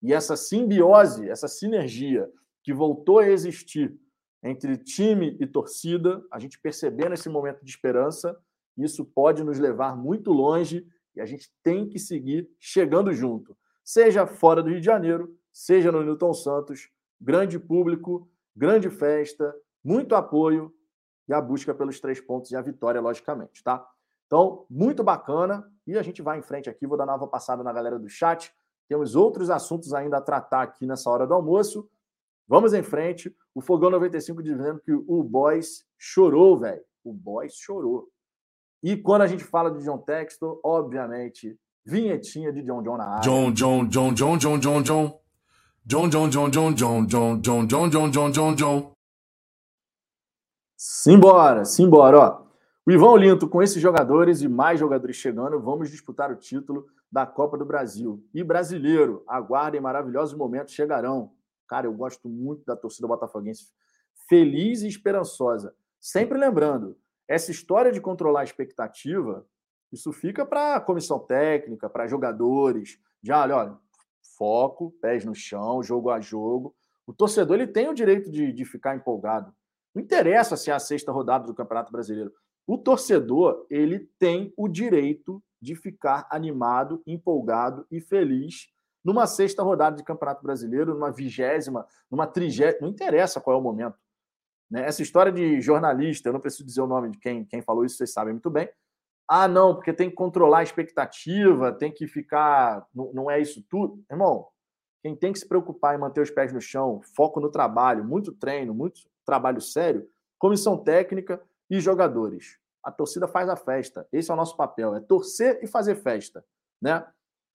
Speaker 1: E essa simbiose, essa sinergia que voltou a existir entre time e torcida, a gente percebendo esse momento de esperança, isso pode nos levar muito longe e a gente tem que seguir chegando junto, seja fora do Rio de Janeiro, seja no Newton Santos, grande público, grande festa, muito apoio e a busca pelos três pontos e a vitória, logicamente, tá? Então, muito bacana. E a gente vai em frente aqui. Vou dar nova passada na galera do chat. Temos outros assuntos ainda a tratar aqui nessa hora do almoço. Vamos em frente. O Fogão 95 dizendo que o Boys chorou, velho. O Boys chorou. E quando a gente fala de John Textor, obviamente, vinhetinha de John John na área.
Speaker 5: John John John John John John John. John John John John John John John John John John John John.
Speaker 1: Simbora, simbora, ó. O Ivan Olinto, com esses jogadores e mais jogadores chegando, vamos disputar o título da Copa do Brasil. E brasileiro, aguardem maravilhosos momentos chegarão. Cara, eu gosto muito da torcida botafoguense, feliz e esperançosa. Sempre lembrando, essa história de controlar a expectativa, isso fica para comissão técnica, para jogadores. Já, olha, olha, foco, pés no chão, jogo a jogo. O torcedor ele tem o direito de, de ficar empolgado. Não interessa se é a sexta rodada do Campeonato Brasileiro. O torcedor ele tem o direito de ficar animado, empolgado e feliz numa sexta rodada de Campeonato Brasileiro, numa vigésima, numa trigésima, não interessa qual é o momento. Né? Essa história de jornalista, eu não preciso dizer o nome de quem, quem falou isso, vocês sabem muito bem. Ah, não, porque tem que controlar a expectativa, tem que ficar. Não, não é isso tudo. Irmão, quem tem que se preocupar em manter os pés no chão, foco no trabalho, muito treino, muito trabalho sério, comissão técnica e jogadores. A torcida faz a festa. Esse é o nosso papel, é torcer e fazer festa, né?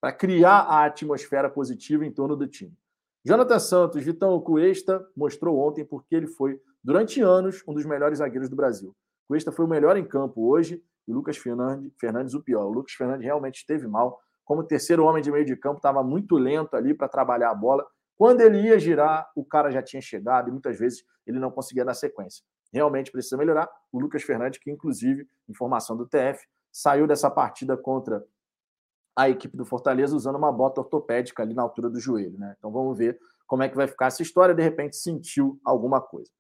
Speaker 1: Para criar a atmosfera positiva em torno do time. Jonathan Santos, Vitão Cuesta mostrou ontem porque ele foi, durante anos, um dos melhores zagueiros do Brasil. Cuesta foi o melhor em campo hoje e o Lucas Fernandes, Fernandes o pior. O Lucas Fernandes realmente esteve mal. Como terceiro homem de meio de campo, estava muito lento ali para trabalhar a bola. Quando ele ia girar, o cara já tinha chegado e muitas vezes ele não conseguia dar sequência. Realmente precisa melhorar. O Lucas Fernandes, que inclusive, informação do TF, saiu dessa partida contra a equipe do Fortaleza usando uma bota ortopédica ali na altura do joelho. Né? Então vamos ver como é que vai ficar essa história. De repente sentiu alguma coisa.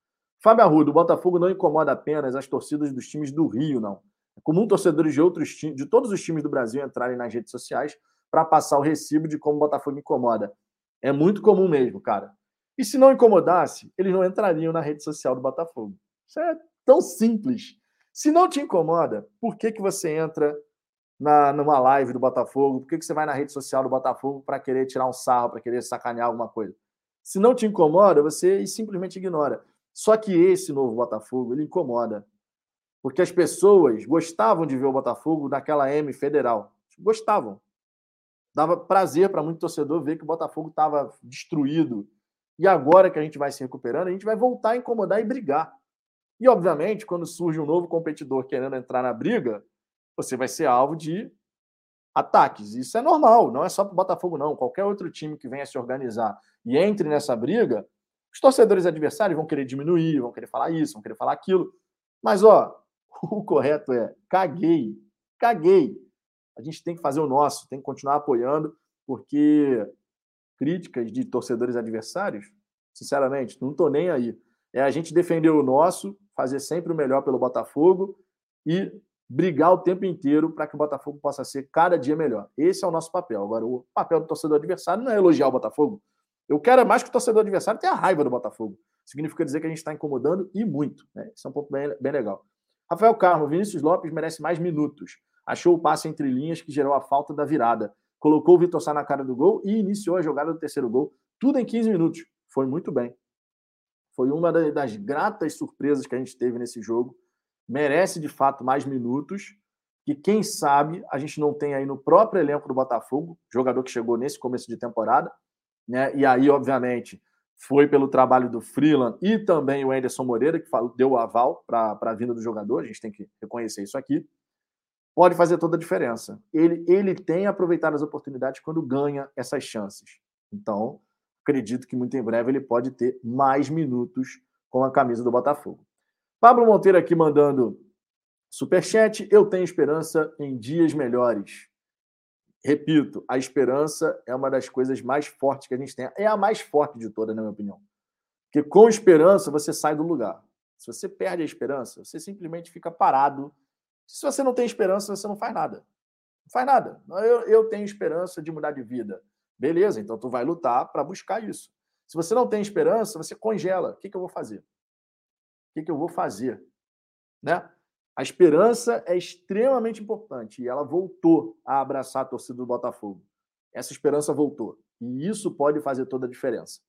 Speaker 1: Fábio Arruda, o Botafogo não incomoda apenas as torcidas dos times do Rio, não. É comum torcedores de outros times, de todos os times do Brasil entrarem nas redes sociais para passar o recibo de como o Botafogo incomoda. É muito comum mesmo, cara. E se não incomodasse, eles não entrariam na rede social do Botafogo. Isso é tão simples. Se não te incomoda, por que, que você entra na, numa live do Botafogo? Por que, que você vai na rede social do Botafogo para querer tirar um sarro, para querer sacanear alguma coisa? Se não te incomoda, você simplesmente ignora. Só que esse novo Botafogo, ele incomoda. Porque as pessoas gostavam de ver o Botafogo naquela M federal. Gostavam. Dava prazer para muito torcedor ver que o Botafogo estava destruído. E agora que a gente vai se recuperando, a gente vai voltar a incomodar e brigar. E, obviamente, quando surge um novo competidor querendo entrar na briga, você vai ser alvo de ataques. Isso é normal, não é só para o Botafogo, não. Qualquer outro time que venha se organizar e entre nessa briga, os torcedores adversários vão querer diminuir, vão querer falar isso, vão querer falar aquilo. Mas, ó, o correto é caguei, caguei. A gente tem que fazer o nosso, tem que continuar apoiando, porque críticas de torcedores adversários, sinceramente, não estou nem aí. É a gente defender o nosso, fazer sempre o melhor pelo Botafogo e brigar o tempo inteiro para que o Botafogo possa ser cada dia melhor. Esse é o nosso papel. Agora, o papel do torcedor adversário não é elogiar o Botafogo. Eu quero é mais que o torcedor adversário tenha raiva do Botafogo. Significa dizer que a gente está incomodando e muito. Né? Isso é um ponto bem, bem legal. Rafael Carmo, Vinícius Lopes merece mais minutos. Achou o passe entre linhas que gerou a falta da virada. Colocou o Vitor Sá na cara do gol e iniciou a jogada do terceiro gol. Tudo em 15 minutos. Foi muito bem. Foi uma das gratas surpresas que a gente teve nesse jogo merece de fato mais minutos. E quem sabe a gente não tem aí no próprio elenco do Botafogo, jogador que chegou nesse começo de temporada, né? E aí, obviamente, foi pelo trabalho do Freeland e também o Anderson Moreira, que deu o aval para a vinda do jogador, a gente tem que reconhecer isso aqui. Pode fazer toda a diferença. Ele, ele tem aproveitado as oportunidades quando ganha essas chances. Então, acredito que muito em breve ele pode ter mais minutos com a camisa do Botafogo. Pablo Monteiro aqui mandando superchat. Eu tenho esperança em dias melhores. Repito, a esperança é uma das coisas mais fortes que a gente tem. É a mais forte de todas, na minha opinião. Porque com esperança você sai do lugar. Se você perde a esperança, você simplesmente fica parado. Se você não tem esperança, você não faz nada. Não faz nada. Eu, eu tenho esperança de mudar de vida. Beleza, então tu vai lutar para buscar isso. Se você não tem esperança, você congela. O que, que eu vou fazer? Que, que eu vou fazer? Né? A esperança é extremamente importante e ela voltou a abraçar a torcida do Botafogo. Essa esperança voltou. E isso pode fazer toda a diferença.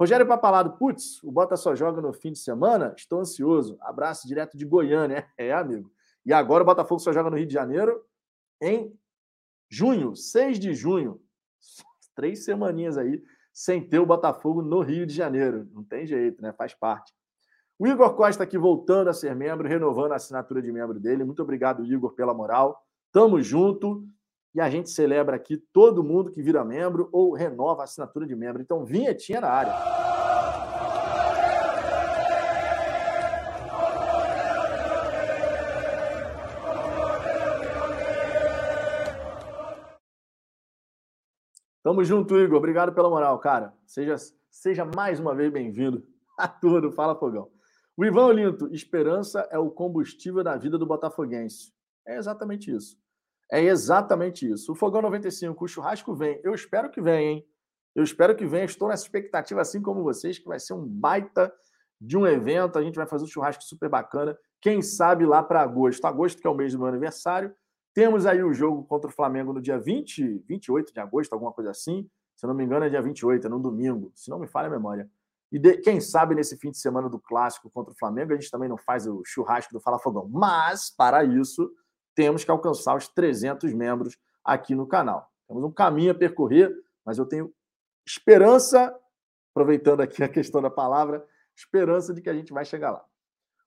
Speaker 1: Rogério Papalado, putz, o Bota só joga no fim de semana? Estou ansioso. Abraço direto de Goiânia. É, amigo. E agora o Botafogo só joga no Rio de Janeiro em junho, 6 de junho. Três semaninhas aí sem ter o Botafogo no Rio de Janeiro. Não tem jeito, né? Faz parte. O Igor Costa aqui voltando a ser membro, renovando a assinatura de membro dele. Muito obrigado, Igor, pela moral. Tamo junto. E a gente celebra aqui todo mundo que vira membro ou renova a assinatura de membro. Então, vinhetinha na área. Tamo junto, Igor. Obrigado pela moral, cara. Seja, seja mais uma vez bem-vindo a tudo. Fala, Fogão. O Ivan Olinto, esperança é o combustível da vida do botafoguense. É exatamente isso. É exatamente isso. O Fogão 95, o churrasco vem. Eu espero que venha, hein? Eu espero que venha. Estou nessa expectativa, assim como vocês, que vai ser um baita de um evento. A gente vai fazer um churrasco super bacana. Quem sabe lá para agosto. Agosto, que é o mês do meu aniversário. Temos aí o jogo contra o Flamengo no dia 20, 28 de agosto, alguma coisa assim. Se eu não me engano, é dia 28, é no domingo. Se não me falha a memória. E de, quem sabe nesse fim de semana do clássico contra o Flamengo, a gente também não faz o churrasco do Fala Fogão. Mas, para isso, temos que alcançar os 300 membros aqui no canal. Temos um caminho a percorrer, mas eu tenho esperança, aproveitando aqui a questão da palavra, esperança de que a gente vai chegar lá.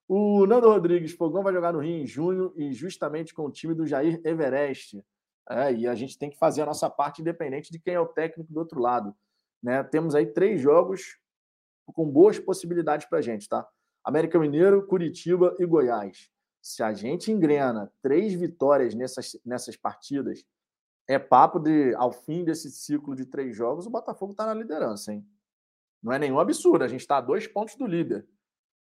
Speaker 1: O Nando Rodrigues, Fogão vai jogar no Rio em junho e justamente com o time do Jair Everest. É, e a gente tem que fazer a nossa parte independente de quem é o técnico do outro lado. Né? Temos aí três jogos com boas possibilidades para a gente, tá? América Mineiro, Curitiba e Goiás. Se a gente engrena três vitórias nessas, nessas partidas, é papo de, ao fim desse ciclo de três jogos, o Botafogo está na liderança, hein? Não é nenhum absurdo, a gente está a dois pontos do líder.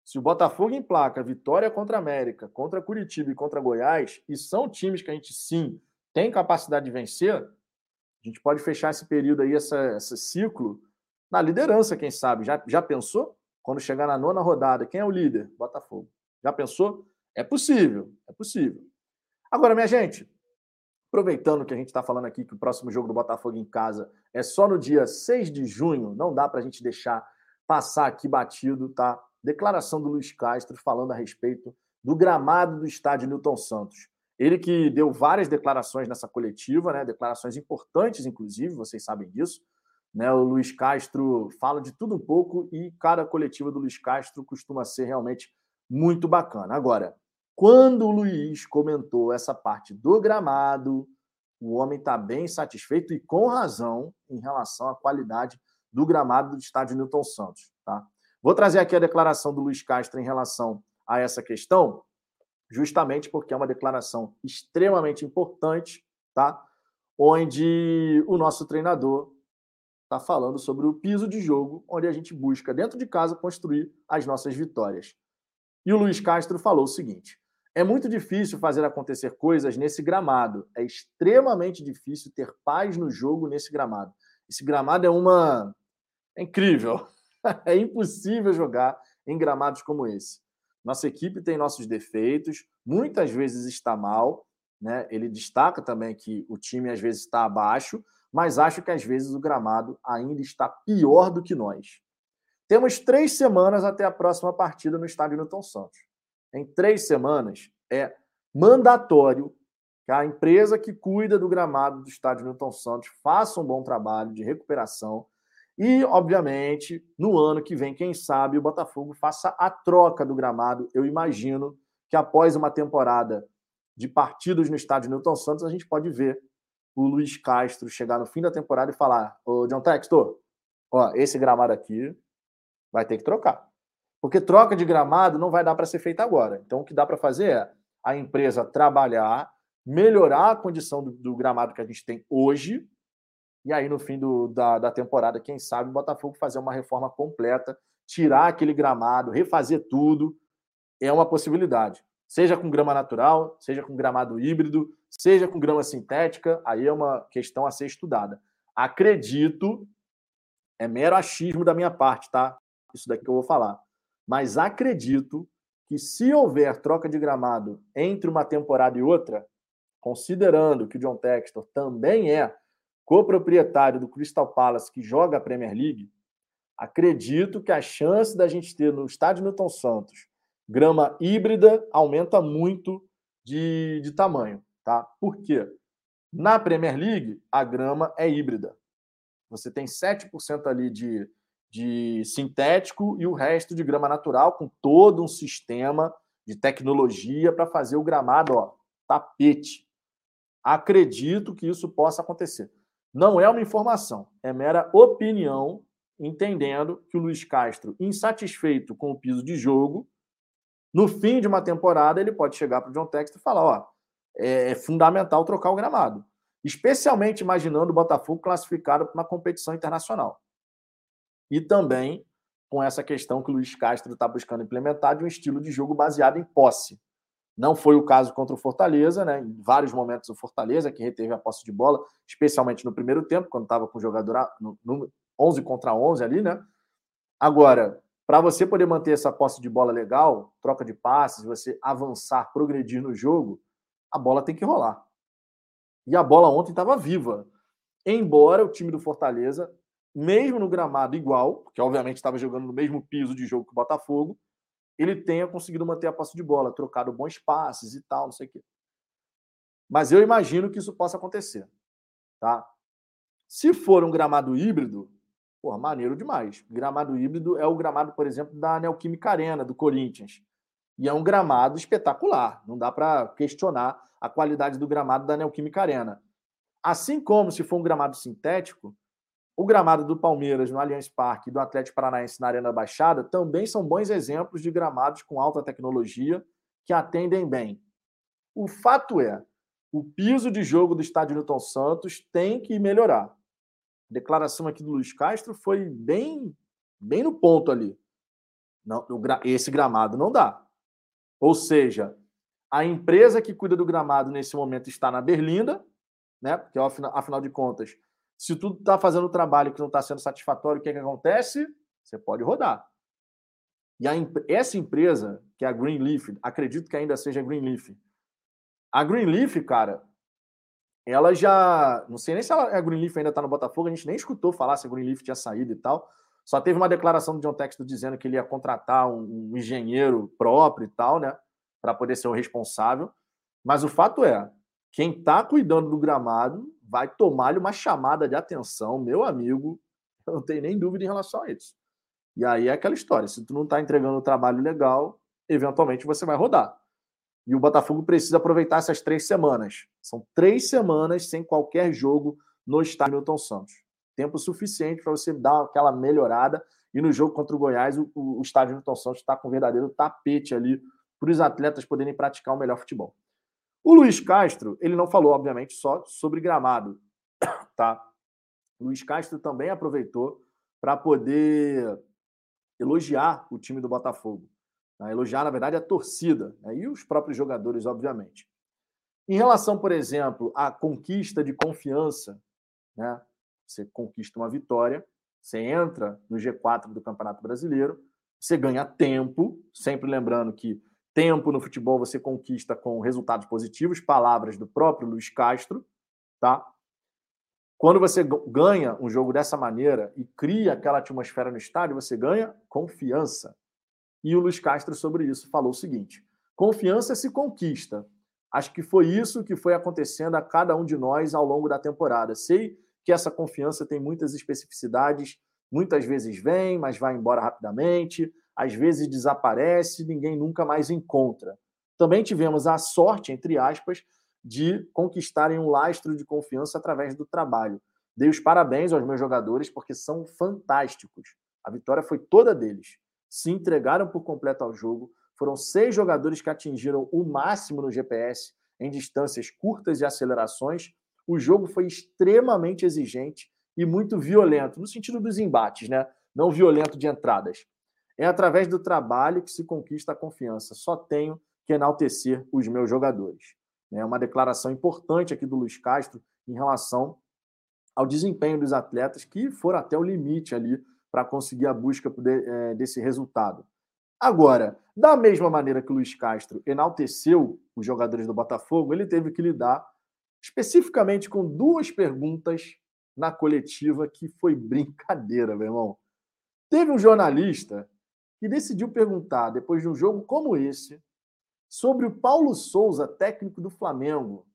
Speaker 1: Se o Botafogo emplaca vitória contra a América, contra Curitiba e contra Goiás, e são times que a gente sim tem capacidade de vencer, a gente pode fechar esse período aí, essa, esse ciclo, na liderança, quem sabe. Já, já pensou? Quando chegar na nona rodada, quem é o líder? Botafogo. Já pensou? É possível, é possível. Agora, minha gente, aproveitando que a gente está falando aqui que o próximo jogo do Botafogo em casa é só no dia 6 de junho, não dá para a gente deixar passar aqui batido, tá? declaração do Luiz Castro falando a respeito do gramado do estádio Newton Santos. Ele que deu várias declarações nessa coletiva, né? declarações importantes, inclusive, vocês sabem disso. Né? O Luiz Castro fala de tudo um pouco e cada coletiva do Luiz Castro costuma ser realmente muito bacana. Agora, quando o Luiz comentou essa parte do gramado, o homem está bem satisfeito e com razão em relação à qualidade do gramado do estádio Newton Santos. Tá? Vou trazer aqui a declaração do Luiz Castro em relação a essa questão, justamente porque é uma declaração extremamente importante, tá? Onde o nosso treinador está falando sobre o piso de jogo, onde a gente busca dentro de casa construir as nossas vitórias. E o Luiz Castro falou o seguinte: é muito difícil fazer acontecer coisas nesse gramado. É extremamente difícil ter paz no jogo nesse gramado. Esse gramado é uma. É incrível. é impossível jogar em gramados como esse. Nossa equipe tem nossos defeitos, muitas vezes está mal, né? Ele destaca também que o time às vezes está abaixo, mas acho que às vezes o gramado ainda está pior do que nós. Temos três semanas até a próxima partida no estádio Newton Santos. Em três semanas é mandatório que a empresa que cuida do gramado do estádio Newton Santos faça um bom trabalho de recuperação e, obviamente, no ano que vem, quem sabe, o Botafogo faça a troca do gramado. Eu imagino que após uma temporada de partidos no estádio Newton Santos, a gente pode ver o Luiz Castro chegar no fim da temporada e falar: Ô, John Textor, ó, esse gramado aqui vai ter que trocar. Porque troca de gramado não vai dar para ser feita agora. Então, o que dá para fazer é a empresa trabalhar, melhorar a condição do, do gramado que a gente tem hoje, e aí, no fim do, da, da temporada, quem sabe o Botafogo fazer uma reforma completa, tirar aquele gramado, refazer tudo, é uma possibilidade. Seja com grama natural, seja com gramado híbrido, seja com grama sintética, aí é uma questão a ser estudada. Acredito, é mero achismo da minha parte, tá? Isso daqui que eu vou falar. Mas acredito que se houver troca de gramado entre uma temporada e outra, considerando que o John Textor também é coproprietário do Crystal Palace que joga a Premier League, acredito que a chance da gente ter no estádio Milton Santos grama híbrida aumenta muito de, de tamanho, tá? Por quê? Na Premier League, a grama é híbrida. Você tem 7% ali de, de sintético e o resto de grama natural, com todo um sistema de tecnologia para fazer o gramado, ó, tapete. Acredito que isso possa acontecer. Não é uma informação, é mera opinião, entendendo que o Luiz Castro, insatisfeito com o piso de jogo, no fim de uma temporada, ele pode chegar para o John Textor e falar: ó, é, é fundamental trocar o gramado. Especialmente imaginando o Botafogo classificado para uma competição internacional. E também com essa questão que o Luiz Castro está buscando implementar de um estilo de jogo baseado em posse. Não foi o caso contra o Fortaleza, né? Em vários momentos o Fortaleza que reteve a posse de bola, especialmente no primeiro tempo, quando estava com o jogador no, no 11 contra 11 ali, né? Agora, para você poder manter essa posse de bola legal, troca de passes, você avançar, progredir no jogo, a bola tem que rolar. E a bola ontem estava viva. Embora o time do Fortaleza mesmo no gramado igual, porque obviamente estava jogando no mesmo piso de jogo que o Botafogo, ele tenha conseguido manter a posse de bola, trocado bons passes e tal, não sei o quê. Mas eu imagino que isso possa acontecer, tá? Se for um gramado híbrido, porra, maneiro demais. Gramado híbrido é o gramado, por exemplo, da Neoquímica Arena, do Corinthians. E é um gramado espetacular. Não dá para questionar a qualidade do gramado da Neoquímica Arena. Assim como se for um gramado sintético, o gramado do Palmeiras no Allianz Parque e do Atlético Paranaense na Arena Baixada também são bons exemplos de gramados com alta tecnologia que atendem bem. O fato é, o piso de jogo do estádio Newton Santos tem que melhorar. Declaração aqui do Luiz Castro foi bem, bem no ponto ali. Não, esse gramado não dá. Ou seja, a empresa que cuida do gramado nesse momento está na Berlinda, né? Porque afinal de contas, se tudo está fazendo o trabalho que não está sendo satisfatório, o que, é que acontece? Você pode rodar. E a, essa empresa, que é a Greenleaf, acredito que ainda seja a Greenleaf. A Greenleaf, cara, ela já. Não sei nem se ela, a Greenleaf ainda está no Botafogo, a gente nem escutou falar se a Greenleaf tinha saído e tal. Só teve uma declaração do John Texto dizendo que ele ia contratar um, um engenheiro próprio e tal, né? Para poder ser o responsável. Mas o fato é, quem está cuidando do gramado vai tomar-lhe uma chamada de atenção, meu amigo. Eu não tenho nem dúvida em relação a isso. E aí é aquela história: se tu não está entregando um trabalho legal, eventualmente você vai rodar. E o Botafogo precisa aproveitar essas três semanas. São três semanas sem qualquer jogo no estádio Milton Santos. Tempo suficiente para você dar aquela melhorada. E no jogo contra o Goiás, o, o estádio Milton Santos está com um verdadeiro tapete ali para os atletas poderem praticar o melhor futebol. O Luiz Castro, ele não falou, obviamente, só sobre gramado, tá? Luiz Castro também aproveitou para poder elogiar o time do Botafogo. Né? Elogiar, na verdade, a torcida né? e os próprios jogadores, obviamente. Em relação, por exemplo, à conquista de confiança, né? você conquista uma vitória, você entra no G4 do Campeonato Brasileiro, você ganha tempo, sempre lembrando que Tempo no futebol você conquista com resultados positivos, palavras do próprio Luiz Castro, tá? Quando você ganha um jogo dessa maneira e cria aquela atmosfera no estádio, você ganha confiança. E o Luiz Castro sobre isso falou o seguinte: confiança se conquista. Acho que foi isso que foi acontecendo a cada um de nós ao longo da temporada. Sei que essa confiança tem muitas especificidades, muitas vezes vem, mas vai embora rapidamente às vezes desaparece, ninguém nunca mais encontra. Também tivemos a sorte, entre aspas, de conquistarem um lastro de confiança através do trabalho. Dei os parabéns aos meus jogadores porque são fantásticos. A vitória foi toda deles. Se entregaram por completo ao jogo. Foram seis jogadores que atingiram o máximo no GPS em distâncias curtas e acelerações. O jogo foi extremamente exigente e muito violento, no sentido dos embates, né? Não violento de entradas. É através do trabalho que se conquista a confiança. Só tenho que enaltecer os meus jogadores. É uma declaração importante aqui do Luiz Castro em relação ao desempenho dos atletas que foram até o limite ali para conseguir a busca é, desse resultado. Agora, da mesma maneira que o Luiz Castro enalteceu os jogadores do Botafogo, ele teve que lidar especificamente com duas perguntas na coletiva que foi brincadeira, meu irmão. Teve um jornalista que decidiu perguntar, depois de um jogo como esse, sobre o Paulo Souza, técnico do Flamengo.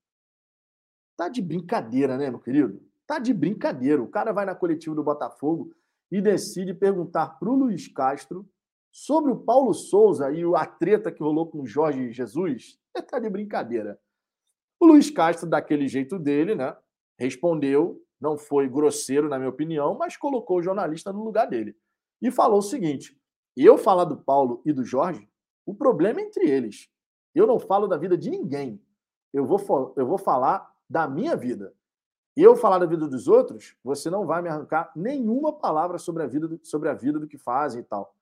Speaker 1: Tá de brincadeira, né, meu querido? Tá de brincadeira. O cara vai na coletiva do Botafogo e decide perguntar para o Luiz Castro sobre o Paulo Souza e a treta que rolou com o Jorge Jesus. Tá de brincadeira. O Luiz Castro, daquele jeito dele, né, respondeu, não foi grosseiro, na minha opinião, mas colocou o jornalista no lugar dele. E falou o seguinte: eu falar do Paulo e do Jorge, o problema é entre eles. Eu não falo da vida de ninguém. Eu vou, eu vou falar da minha vida. Eu falar da vida dos outros, você não vai me arrancar nenhuma palavra sobre a vida do, sobre a vida do que fazem e tal.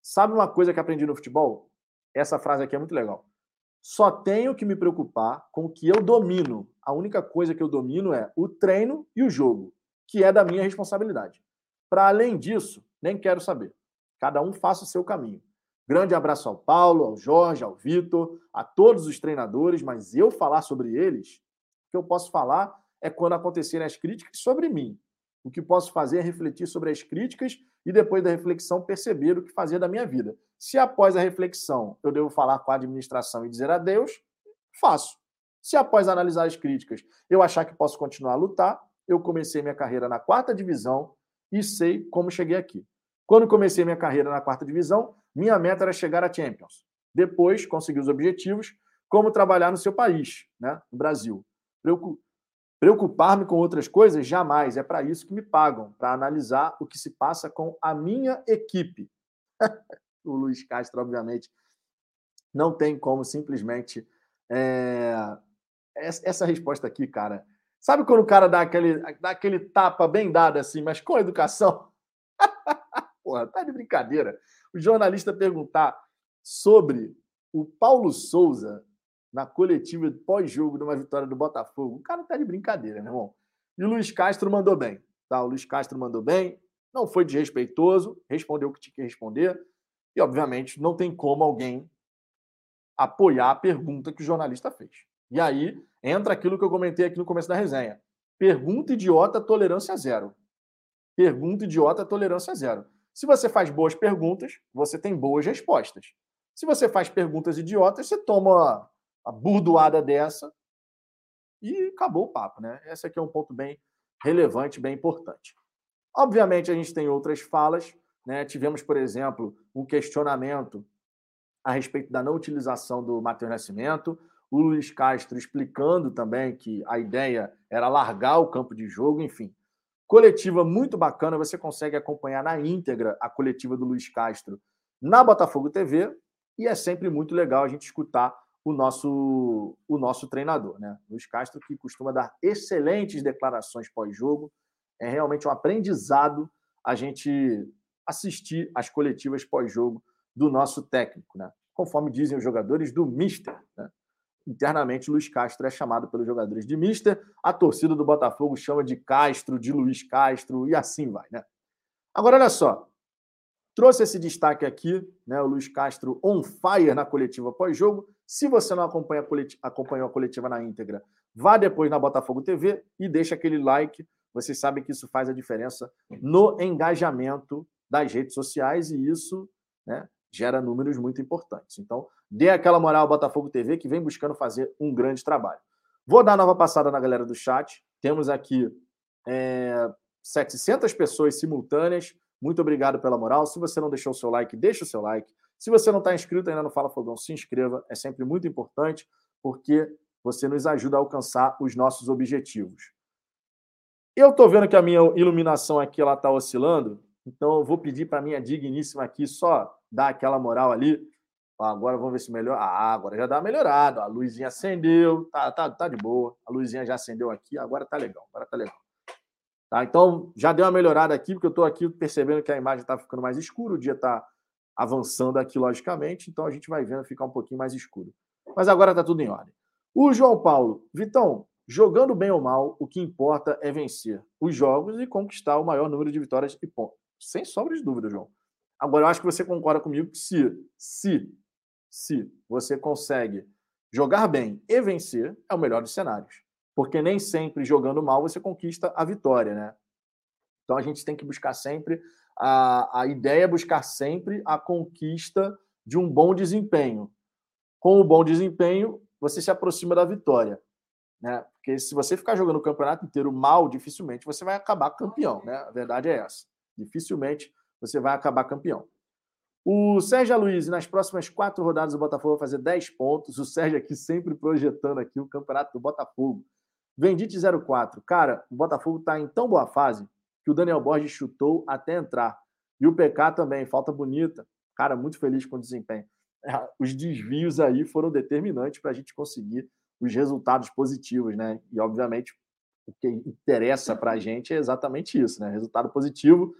Speaker 1: Sabe uma coisa que aprendi no futebol? Essa frase aqui é muito legal. Só tenho que me preocupar com o que eu domino. A única coisa que eu domino é o treino e o jogo, que é da minha responsabilidade. Para além disso, nem quero saber. Cada um faça o seu caminho. Grande abraço ao Paulo, ao Jorge, ao Vitor, a todos os treinadores, mas eu falar sobre eles, que eu posso falar é quando acontecerem as críticas sobre mim. O que posso fazer é refletir sobre as críticas e depois da reflexão perceber o que fazer da minha vida. Se após a reflexão eu devo falar com a administração e dizer adeus, faço. Se após analisar as críticas eu achar que posso continuar a lutar, eu comecei minha carreira na quarta divisão e sei como cheguei aqui. Quando comecei minha carreira na quarta divisão, minha meta era chegar à Champions. Depois, conseguir os objetivos, como trabalhar no seu país, né, no Brasil. Preocupar-me com outras coisas? Jamais. É para isso que me pagam, para analisar o que se passa com a minha equipe. o Luiz Castro, obviamente, não tem como simplesmente. É... Essa resposta aqui, cara. Sabe quando o cara dá aquele, dá aquele tapa bem dado assim, mas com educação? Porra, tá de brincadeira. O jornalista perguntar sobre o Paulo Souza na coletiva pós-jogo de uma vitória do Botafogo. O cara tá de brincadeira, meu irmão. E o Luiz Castro mandou bem. Tá? O Luiz Castro mandou bem, não foi desrespeitoso, respondeu o que tinha que responder. E, obviamente, não tem como alguém apoiar a pergunta que o jornalista fez. E aí entra aquilo que eu comentei aqui no começo da resenha. Pergunta idiota, tolerância zero. Pergunta idiota, tolerância zero. Se você faz boas perguntas, você tem boas respostas. Se você faz perguntas idiotas, você toma a burdoada dessa e acabou o papo, né? Esse aqui é um ponto bem relevante, bem importante. Obviamente, a gente tem outras falas, né? Tivemos, por exemplo, um questionamento a respeito da não utilização do Matheus Nascimento, o Luiz Castro explicando também que a ideia era largar o campo de jogo, enfim. Coletiva muito bacana, você consegue acompanhar na íntegra a coletiva do Luiz Castro na Botafogo TV, e é sempre muito legal a gente escutar o nosso, o nosso treinador, né? Luiz Castro, que costuma dar excelentes declarações pós-jogo. É realmente um aprendizado a gente assistir às coletivas pós-jogo do nosso técnico, né? Conforme dizem os jogadores do Mister, né? Internamente, Luiz Castro é chamado pelos jogadores de Mister, a torcida do Botafogo chama de Castro, de Luiz Castro, e assim vai, né? Agora, olha só, trouxe esse destaque aqui, né? O Luiz Castro on fire na coletiva pós-jogo. Se você não acompanha a coletiva, acompanhou a coletiva na íntegra, vá depois na Botafogo TV e deixa aquele like. Vocês sabem que isso faz a diferença no engajamento das redes sociais e isso né, gera números muito importantes. Então, dê aquela moral ao Botafogo TV que vem buscando fazer um grande trabalho. Vou dar nova passada na galera do chat. Temos aqui é, 700 pessoas simultâneas. Muito obrigado pela moral. Se você não deixou o seu like, deixa o seu like. Se você não está inscrito ainda no Fala Fogão, se inscreva, é sempre muito importante, porque você nos ajuda a alcançar os nossos objetivos. Eu estou vendo que a minha iluminação aqui está oscilando, então eu vou pedir para a minha digníssima aqui só dar aquela moral ali. Agora vamos ver se melhor. Ah, agora já dá uma melhorada. A luzinha acendeu, tá, tá, tá de boa. A luzinha já acendeu aqui, agora tá legal. Agora tá legal. Tá, então já deu uma melhorada aqui, porque eu estou aqui percebendo que a imagem está ficando mais escura, o dia está avançando aqui, logicamente, então a gente vai vendo ficar um pouquinho mais escuro. Mas agora está tudo em ordem. O João Paulo, Vitão, jogando bem ou mal, o que importa é vencer os jogos e conquistar o maior número de vitórias e pontos. Sem sombra de dúvida, João. Agora, eu acho que você concorda comigo que se, se, se você consegue jogar bem e vencer, é o melhor dos cenários. Porque nem sempre jogando mal você conquista a vitória, né? Então a gente tem que buscar sempre a, a ideia é buscar sempre a conquista de um bom desempenho. Com o bom desempenho, você se aproxima da vitória. Né? Porque se você ficar jogando o campeonato inteiro mal, dificilmente você vai acabar campeão. Né? A verdade é essa. Dificilmente você vai acabar campeão. O Sérgio Luiz, nas próximas quatro rodadas, o Botafogo vai fazer 10 pontos. O Sérgio aqui sempre projetando aqui o campeonato do Botafogo. Vendite 04. Cara, o Botafogo está em tão boa fase que o Daniel Borges chutou até entrar. E o PK também, falta bonita. Cara, muito feliz com o desempenho. É, os desvios aí foram determinantes para a gente conseguir os resultados positivos, né? E, obviamente, o que interessa para a gente é exatamente isso, né? Resultado positivo,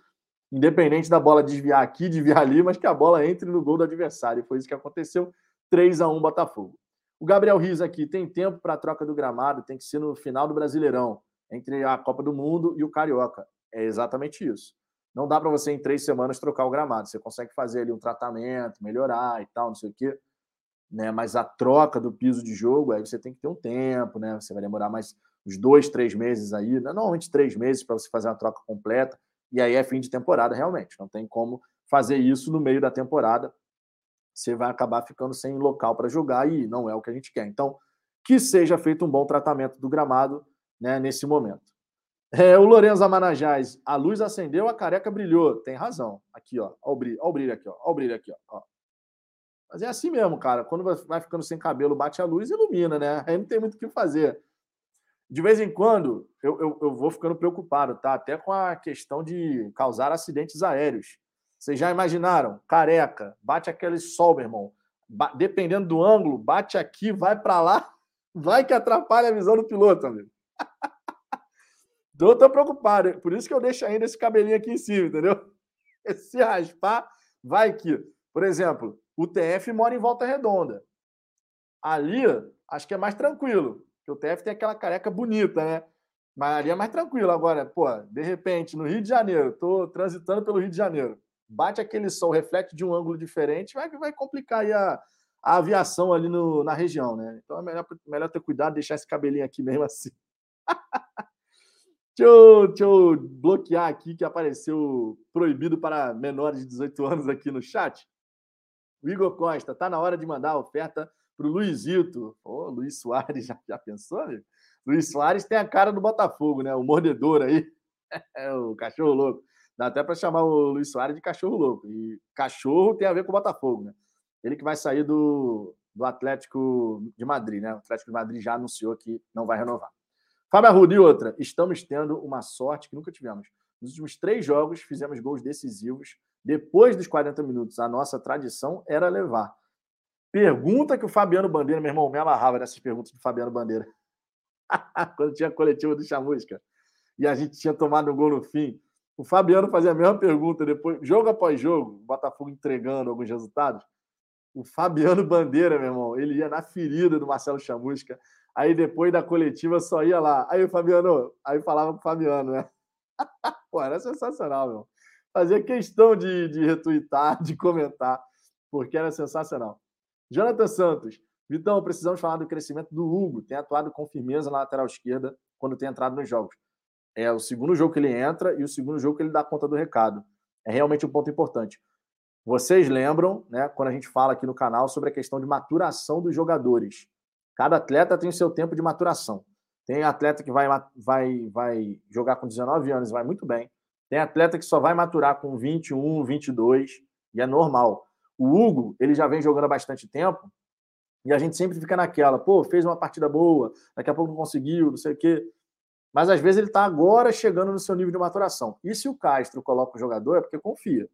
Speaker 1: independente da bola desviar aqui, desviar ali, mas que a bola entre no gol do adversário. Foi isso que aconteceu. 3 a 1 Botafogo. O Gabriel Rios aqui tem tempo para a troca do gramado, tem que ser no final do Brasileirão, entre a Copa do Mundo e o Carioca. É exatamente isso. Não dá para você, em três semanas, trocar o gramado. Você consegue fazer ali um tratamento, melhorar e tal, não sei o quê. Né? Mas a troca do piso de jogo, aí você tem que ter um tempo, né? Você vai demorar mais uns dois, três meses aí, né? normalmente três meses para você fazer uma troca completa, e aí é fim de temporada realmente. Não tem como fazer isso no meio da temporada. Você vai acabar ficando sem local para jogar e não é o que a gente quer. Então, que seja feito um bom tratamento do gramado né, nesse momento. É, o Lourenço Amanajás, a luz acendeu, a careca brilhou. Tem razão. Aqui, ó. Olha o brilho, olha o brilho aqui, ó. Olha o brilho aqui, ó. Mas é assim mesmo, cara. Quando vai ficando sem cabelo, bate a luz e ilumina, né? Aí não tem muito o que fazer. De vez em quando, eu, eu, eu vou ficando preocupado, tá? Até com a questão de causar acidentes aéreos. Vocês já imaginaram? Careca, bate aquele sol, meu irmão. Ba dependendo do ângulo, bate aqui, vai para lá, vai que atrapalha a visão do piloto, amigo. Então eu preocupado. Por isso que eu deixo ainda esse cabelinho aqui em cima, entendeu? Se raspar, vai que. Por exemplo, o TF mora em Volta Redonda. Ali, acho que é mais tranquilo. Porque o TF tem aquela careca bonita, né? Mas ali é mais tranquilo. Agora, pô, de repente, no Rio de Janeiro, tô transitando pelo Rio de Janeiro, bate aquele sol, reflete de um ângulo diferente, vai, vai complicar a, a aviação ali no, na região, né? Então é melhor, melhor ter cuidado, deixar esse cabelinho aqui mesmo assim. Deixa eu, deixa eu bloquear aqui que apareceu proibido para menores de 18 anos aqui no chat. O Igor Costa, tá na hora de mandar a oferta para o Luizito. Ô, Luiz Soares, já, já pensou, amigo? Luiz Soares tem a cara do Botafogo, né? O mordedor aí. É o cachorro louco. Dá até para chamar o Luiz Soares de cachorro louco. E cachorro tem a ver com o Botafogo, né? Ele que vai sair do, do Atlético de Madrid, né? O Atlético de Madrid já anunciou que não vai renovar. Fábio Arruda e outra. Estamos tendo uma sorte que nunca tivemos. Nos últimos três jogos, fizemos gols decisivos. Depois dos 40 minutos, a nossa tradição era levar. Pergunta que o Fabiano Bandeira, meu irmão, me amarrava nessas perguntas do Fabiano Bandeira. Quando tinha coletiva do Chamusca e a gente tinha tomado um gol no fim. O Fabiano fazia a mesma pergunta depois, jogo após jogo, Botafogo entregando alguns resultados. O Fabiano Bandeira, meu irmão, ele ia na ferida do Marcelo Chamusca Aí depois da coletiva só ia lá. Aí o Fabiano, aí falava com o Fabiano, né? Pô, era sensacional, meu. Fazia questão de, de retweetar, de comentar, porque era sensacional. Jonathan Santos. Vitão, precisamos falar do crescimento do Hugo. Tem atuado com firmeza na lateral esquerda quando tem entrado nos jogos. É o segundo jogo que ele entra e o segundo jogo que ele dá conta do recado. É realmente um ponto importante. Vocês lembram, né, quando a gente fala aqui no canal sobre a questão de maturação dos jogadores. Cada atleta tem o seu tempo de maturação. Tem atleta que vai, vai, vai jogar com 19 anos e vai muito bem. Tem atleta que só vai maturar com 21, 22, e é normal. O Hugo, ele já vem jogando há bastante tempo, e a gente sempre fica naquela, pô, fez uma partida boa, daqui a pouco não conseguiu, não sei o quê. Mas às vezes ele está agora chegando no seu nível de maturação. E se o Castro coloca o jogador, é porque confia.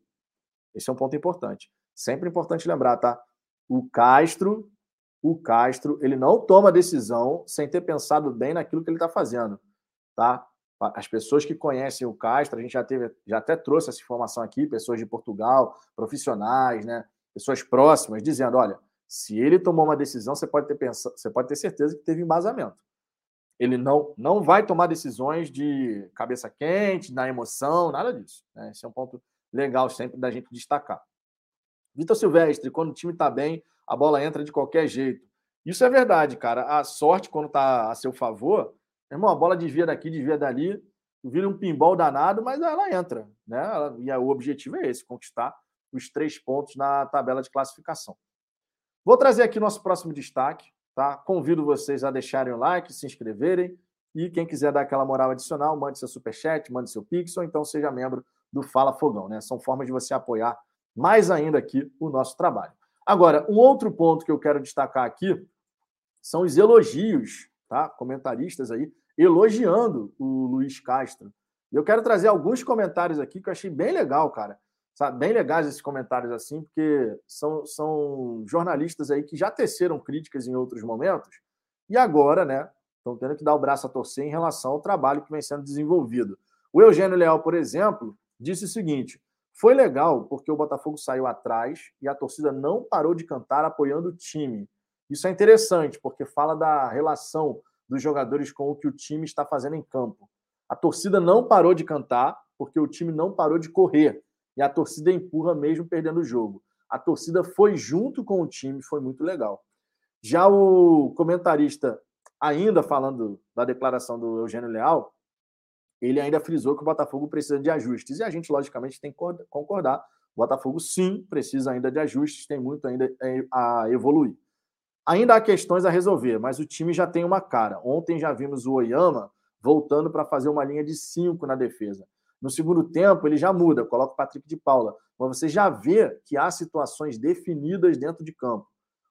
Speaker 1: Esse é um ponto importante. Sempre importante lembrar, tá? O Castro o Castro ele não toma decisão sem ter pensado bem naquilo que ele está fazendo, tá? As pessoas que conhecem o Castro, a gente já teve, já até trouxe essa informação aqui, pessoas de Portugal, profissionais, né? Pessoas próximas, dizendo, olha, se ele tomou uma decisão, você pode ter pensado, você pode ter certeza que teve embasamento. Ele não, não vai tomar decisões de cabeça quente, na emoção, nada disso. Né? Esse é um ponto legal sempre da gente destacar. Vitor Silvestre, quando o time está bem, a bola entra de qualquer jeito. Isso é verdade, cara. A sorte, quando está a seu favor, irmão, a bola desvia daqui, desvia dali, vira um pinball danado, mas ela entra. Né? E o objetivo é esse: conquistar os três pontos na tabela de classificação. Vou trazer aqui nosso próximo destaque. Tá? Convido vocês a deixarem o like, se inscreverem. E quem quiser dar aquela moral adicional, mande seu superchat, mande seu pix, ou então seja membro do Fala Fogão. Né? São formas de você apoiar mais ainda aqui o nosso trabalho. Agora, um outro ponto que eu quero destacar aqui são os elogios, tá? Comentaristas aí elogiando o Luiz Castro. Eu quero trazer alguns comentários aqui que eu achei bem legal, cara. Sabe, bem legais esses comentários assim, porque são, são jornalistas aí que já teceram críticas em outros momentos e agora, né, estão tendo que dar o braço a torcer em relação ao trabalho que vem sendo desenvolvido. O Eugênio Leal, por exemplo, disse o seguinte: foi legal porque o Botafogo saiu atrás e a torcida não parou de cantar apoiando o time. Isso é interessante porque fala da relação dos jogadores com o que o time está fazendo em campo. A torcida não parou de cantar porque o time não parou de correr e a torcida empurra mesmo perdendo o jogo. A torcida foi junto com o time, foi muito legal. Já o comentarista ainda falando da declaração do Eugênio Leal, ele ainda frisou que o Botafogo precisa de ajustes. E a gente, logicamente, tem que concordar. O Botafogo, sim, precisa ainda de ajustes, tem muito ainda é, a evoluir. Ainda há questões a resolver, mas o time já tem uma cara. Ontem já vimos o Oyama voltando para fazer uma linha de cinco na defesa. No segundo tempo, ele já muda, coloca o Patrick de Paula. Mas você já vê que há situações definidas dentro de campo.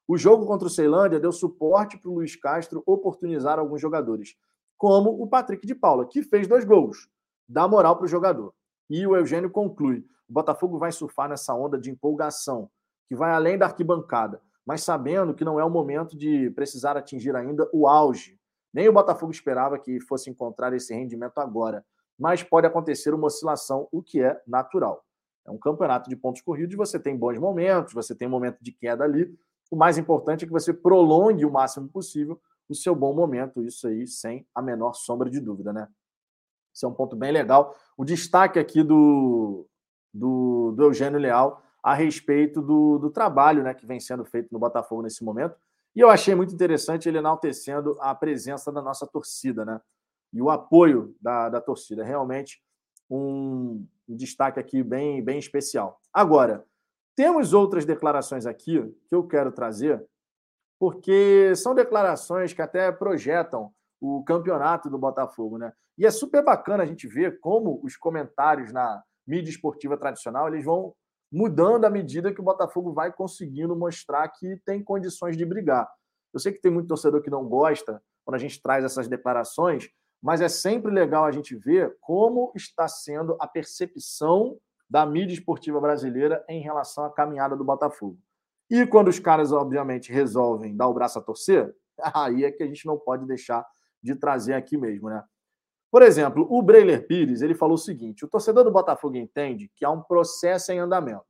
Speaker 1: O jogo contra o Ceilândia deu suporte para o Luiz Castro oportunizar alguns jogadores, como o Patrick de Paula, que fez dois gols. Dá moral para o jogador. E o Eugênio conclui: o Botafogo vai surfar nessa onda de empolgação, que vai além da arquibancada, mas sabendo que não é o momento de precisar atingir ainda o auge. Nem o Botafogo esperava que fosse encontrar esse rendimento agora mas pode acontecer uma oscilação, o que é natural. É um campeonato de pontos corridos, você tem bons momentos, você tem um momento de queda ali. O mais importante é que você prolongue o máximo possível o seu bom momento, isso aí sem a menor sombra de dúvida, né? Isso é um ponto bem legal. O destaque aqui do, do, do Eugênio Leal a respeito do, do trabalho né, que vem sendo feito no Botafogo nesse momento. E eu achei muito interessante ele enaltecendo a presença da nossa torcida, né? E o apoio da, da torcida. Realmente um, um destaque aqui bem, bem especial. Agora, temos outras declarações aqui que eu quero trazer, porque são declarações que até projetam o campeonato do Botafogo, né? E é super bacana a gente ver como os comentários na mídia esportiva tradicional eles vão mudando à medida que o Botafogo vai conseguindo mostrar que tem condições de brigar. Eu sei que tem muito torcedor que não gosta quando a gente traz essas declarações, mas é sempre legal a gente ver como está sendo a percepção da mídia esportiva brasileira em relação à caminhada do Botafogo. E quando os caras, obviamente, resolvem dar o braço a torcer, aí é que a gente não pode deixar de trazer aqui mesmo, né? Por exemplo, o Breiler Pires, ele falou o seguinte: o torcedor do Botafogo entende que há um processo em andamento.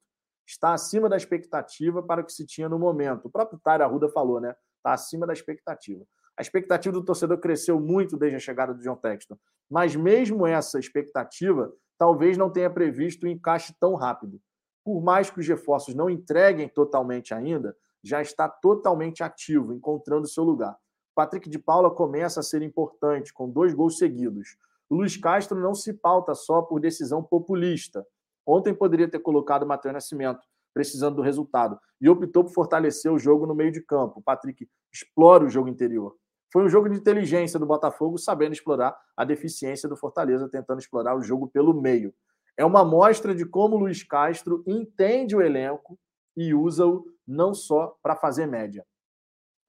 Speaker 1: Está acima da expectativa para o que se tinha no momento. O próprio Tyra Arruda falou, né? Está acima da expectativa. A expectativa do torcedor cresceu muito desde a chegada do John Texton. Mas mesmo essa expectativa, talvez não tenha previsto o um encaixe tão rápido. Por mais que os reforços não entreguem totalmente ainda, já está totalmente ativo, encontrando seu lugar. Patrick de Paula começa a ser importante, com dois gols seguidos. O Luiz Castro não se pauta só por decisão populista. Ontem poderia ter colocado o Matheus Nascimento, precisando do resultado, e optou por fortalecer o jogo no meio de campo. Patrick explora o jogo interior. Foi um jogo de inteligência do Botafogo, sabendo explorar a deficiência do Fortaleza, tentando explorar o jogo pelo meio. É uma amostra de como o Luiz Castro entende o elenco e usa-o não só para fazer média.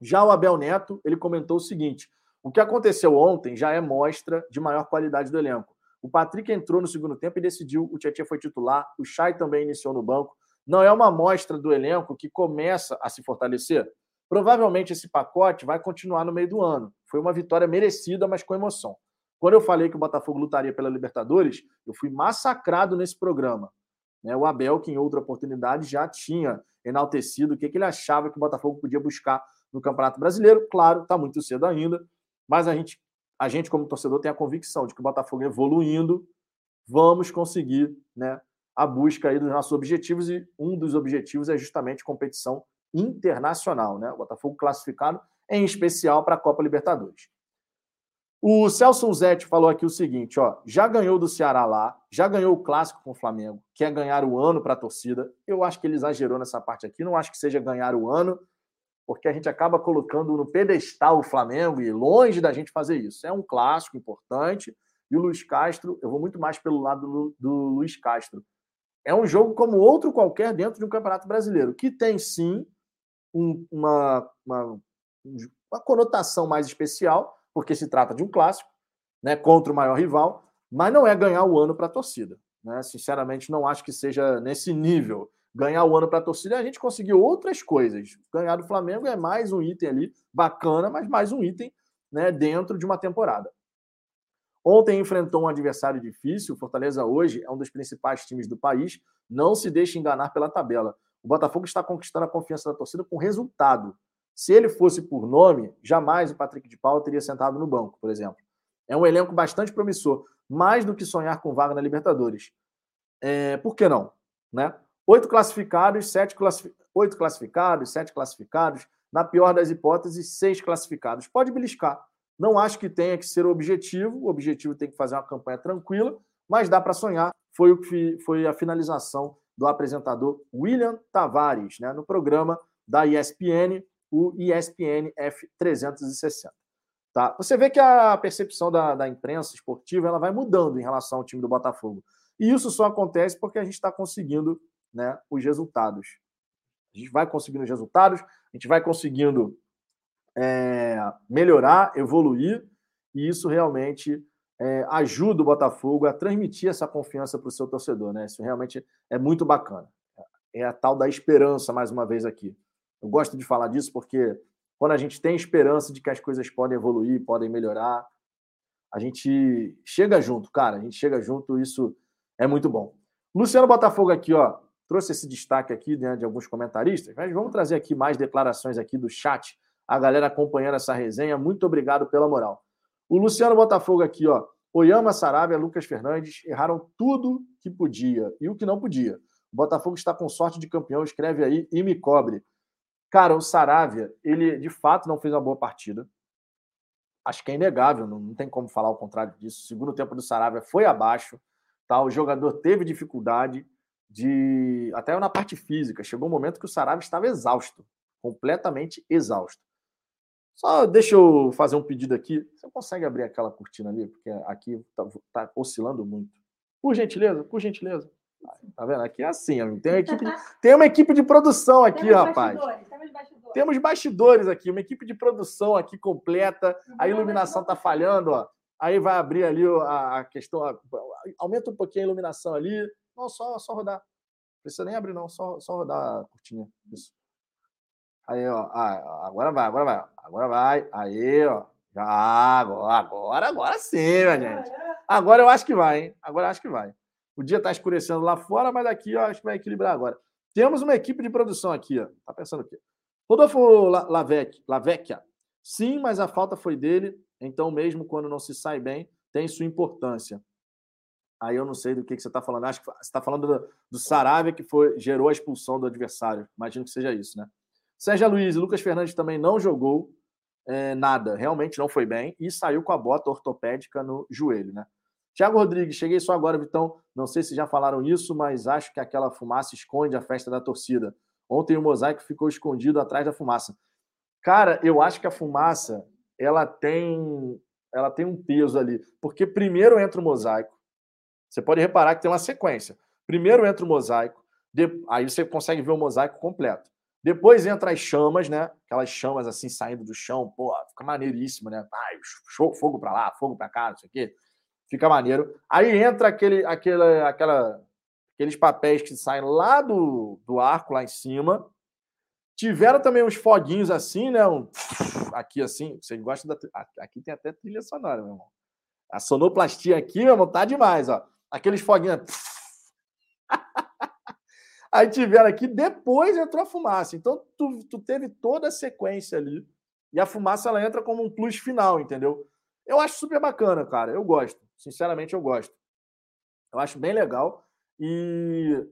Speaker 1: Já o Abel Neto, ele comentou o seguinte: o que aconteceu ontem já é mostra de maior qualidade do elenco. O Patrick entrou no segundo tempo e decidiu, o Tietchan foi titular, o Chay também iniciou no banco. Não é uma amostra do elenco que começa a se fortalecer? Provavelmente esse pacote vai continuar no meio do ano. Foi uma vitória merecida, mas com emoção. Quando eu falei que o Botafogo lutaria pela Libertadores, eu fui massacrado nesse programa. Né? O Abel, que em outra oportunidade já tinha enaltecido o que ele achava que o Botafogo podia buscar no Campeonato Brasileiro. Claro, está muito cedo ainda, mas a gente, a gente, como torcedor, tem a convicção de que o Botafogo evoluindo, vamos conseguir né, a busca aí dos nossos objetivos, e um dos objetivos é justamente competição internacional, né? O Botafogo classificado, em especial para a Copa Libertadores. O Celso Zetti falou aqui o seguinte: ó, já ganhou do Ceará lá, já ganhou o clássico com o Flamengo, quer ganhar o ano para a torcida. Eu acho que ele exagerou nessa parte aqui, não acho que seja ganhar o ano, porque a gente acaba colocando no pedestal o Flamengo e longe da gente fazer isso. É um clássico importante. E o Luiz Castro, eu vou muito mais pelo lado do, do Luiz Castro. É um jogo como outro qualquer dentro de um Campeonato Brasileiro, que tem sim um, uma, uma, uma conotação mais especial, porque se trata de um clássico, né, contra o maior rival, mas não é ganhar o ano para a torcida. Né? Sinceramente, não acho que seja nesse nível. Ganhar o ano para a torcida, a gente conseguiu outras coisas. Ganhar do Flamengo é mais um item ali, bacana, mas mais um item né, dentro de uma temporada. Ontem enfrentou um adversário difícil. Fortaleza hoje é um dos principais times do país. Não se deixe enganar pela tabela. O Botafogo está conquistando a confiança da torcida com resultado. Se ele fosse por nome, jamais o Patrick de Paula teria sentado no banco, por exemplo. É um elenco bastante promissor, mais do que sonhar com vaga na Libertadores. É, por que não? Né? Oito classificados, sete classifi... oito classificados, sete classificados, na pior das hipóteses, seis classificados. Pode beliscar. Não acho que tenha que ser o objetivo, o objetivo tem que fazer uma campanha tranquila, mas dá para sonhar. Foi, o que, foi a finalização do apresentador William Tavares, né, no programa da ESPN, o ESPN F360. Tá? Você vê que a percepção da, da imprensa esportiva ela vai mudando em relação ao time do Botafogo. E isso só acontece porque a gente está conseguindo né, os resultados. A gente vai conseguindo os resultados, a gente vai conseguindo é, melhorar, evoluir, e isso realmente é, ajuda o Botafogo a transmitir essa confiança para o seu torcedor. Né? Isso realmente é muito bacana. É a tal da esperança, mais uma vez aqui. Eu gosto de falar disso porque quando a gente tem esperança de que as coisas podem evoluir, podem melhorar, a gente chega junto, cara. A gente chega junto, isso é muito bom. Luciano Botafogo aqui, ó, trouxe esse destaque aqui né, de alguns comentaristas, mas vamos trazer aqui mais declarações aqui do chat, a galera acompanhando essa resenha. Muito obrigado pela moral. O Luciano Botafogo aqui, ó, Oyama Sarabia, Lucas Fernandes erraram tudo que podia e o que não podia. O Botafogo está com sorte de campeão, escreve aí e me cobre. Cara, o Saravia, ele de fato não fez uma boa partida. Acho que é inegável, não, não tem como falar o contrário disso. O segundo tempo do Saravia foi abaixo, tá? O jogador teve dificuldade de até na parte física. Chegou um momento que o Saravia estava exausto, completamente exausto. Só deixa eu fazer um pedido aqui. Você consegue abrir aquela cortina ali, porque aqui está tá oscilando muito. Por gentileza, por gentileza. Tá vendo? Aqui é assim, amigo. Tem uma equipe de, tem uma equipe de produção aqui, temos rapaz. Bastidores, temos bastidores. Temos bastidores aqui, uma equipe de produção aqui completa. A iluminação tá falhando, ó. Aí vai abrir ali a, questão. aumenta um pouquinho a iluminação ali. Não, só, só rodar. Não precisa nem abrir, não. Só, só rodar a cortina. Isso. Aí, ó. Ah, agora vai, agora vai. Agora vai. Aí, ó. Já, agora, agora, agora sim, minha gente. Agora eu acho que vai, hein? Agora eu acho que vai. O dia está escurecendo lá fora, mas aqui eu acho que vai equilibrar agora. Temos uma equipe de produção aqui, ó. Tá pensando aqui. Rodolfo Lavec, Lavecchia. Sim, mas a falta foi dele. Então, mesmo quando não se sai bem, tem sua importância. Aí eu não sei do que, que você está falando. Acho que você está falando do, do Saravia, que foi, gerou a expulsão do adversário. Imagino que seja isso, né? Sérgio Luiz e Lucas Fernandes também não jogou é, nada. Realmente não foi bem. E saiu com a bota ortopédica no joelho, né? Tiago Rodrigues, cheguei só agora, Vitão. Não sei se já falaram isso, mas acho que aquela fumaça esconde a festa da torcida. Ontem o mosaico ficou escondido atrás da fumaça. Cara, eu acho que a fumaça ela tem ela tem um peso ali, porque primeiro entra o mosaico. Você pode reparar que tem uma sequência. Primeiro entra o mosaico, aí você consegue ver o mosaico completo. Depois entra as chamas, né? Aquelas chamas assim saindo do chão, pô, fica maneiríssimo, né? Ai, fogo para lá, fogo para cá, não sei o quê. Fica maneiro. Aí entra aquele, aquele, aquela, aqueles papéis que saem lá do, do arco, lá em cima. Tiveram também uns foguinhos assim, né? Um, aqui assim. Vocês gostam da. Aqui tem até trilha sonora, meu irmão. A sonoplastia aqui, meu irmão, tá demais, ó. Aqueles foguinhos. Aí tiveram aqui, depois entrou a fumaça. Então, tu, tu teve toda a sequência ali. E a fumaça ela entra como um plus final, entendeu? Eu acho super bacana, cara. Eu gosto. Sinceramente, eu gosto. Eu acho bem legal. E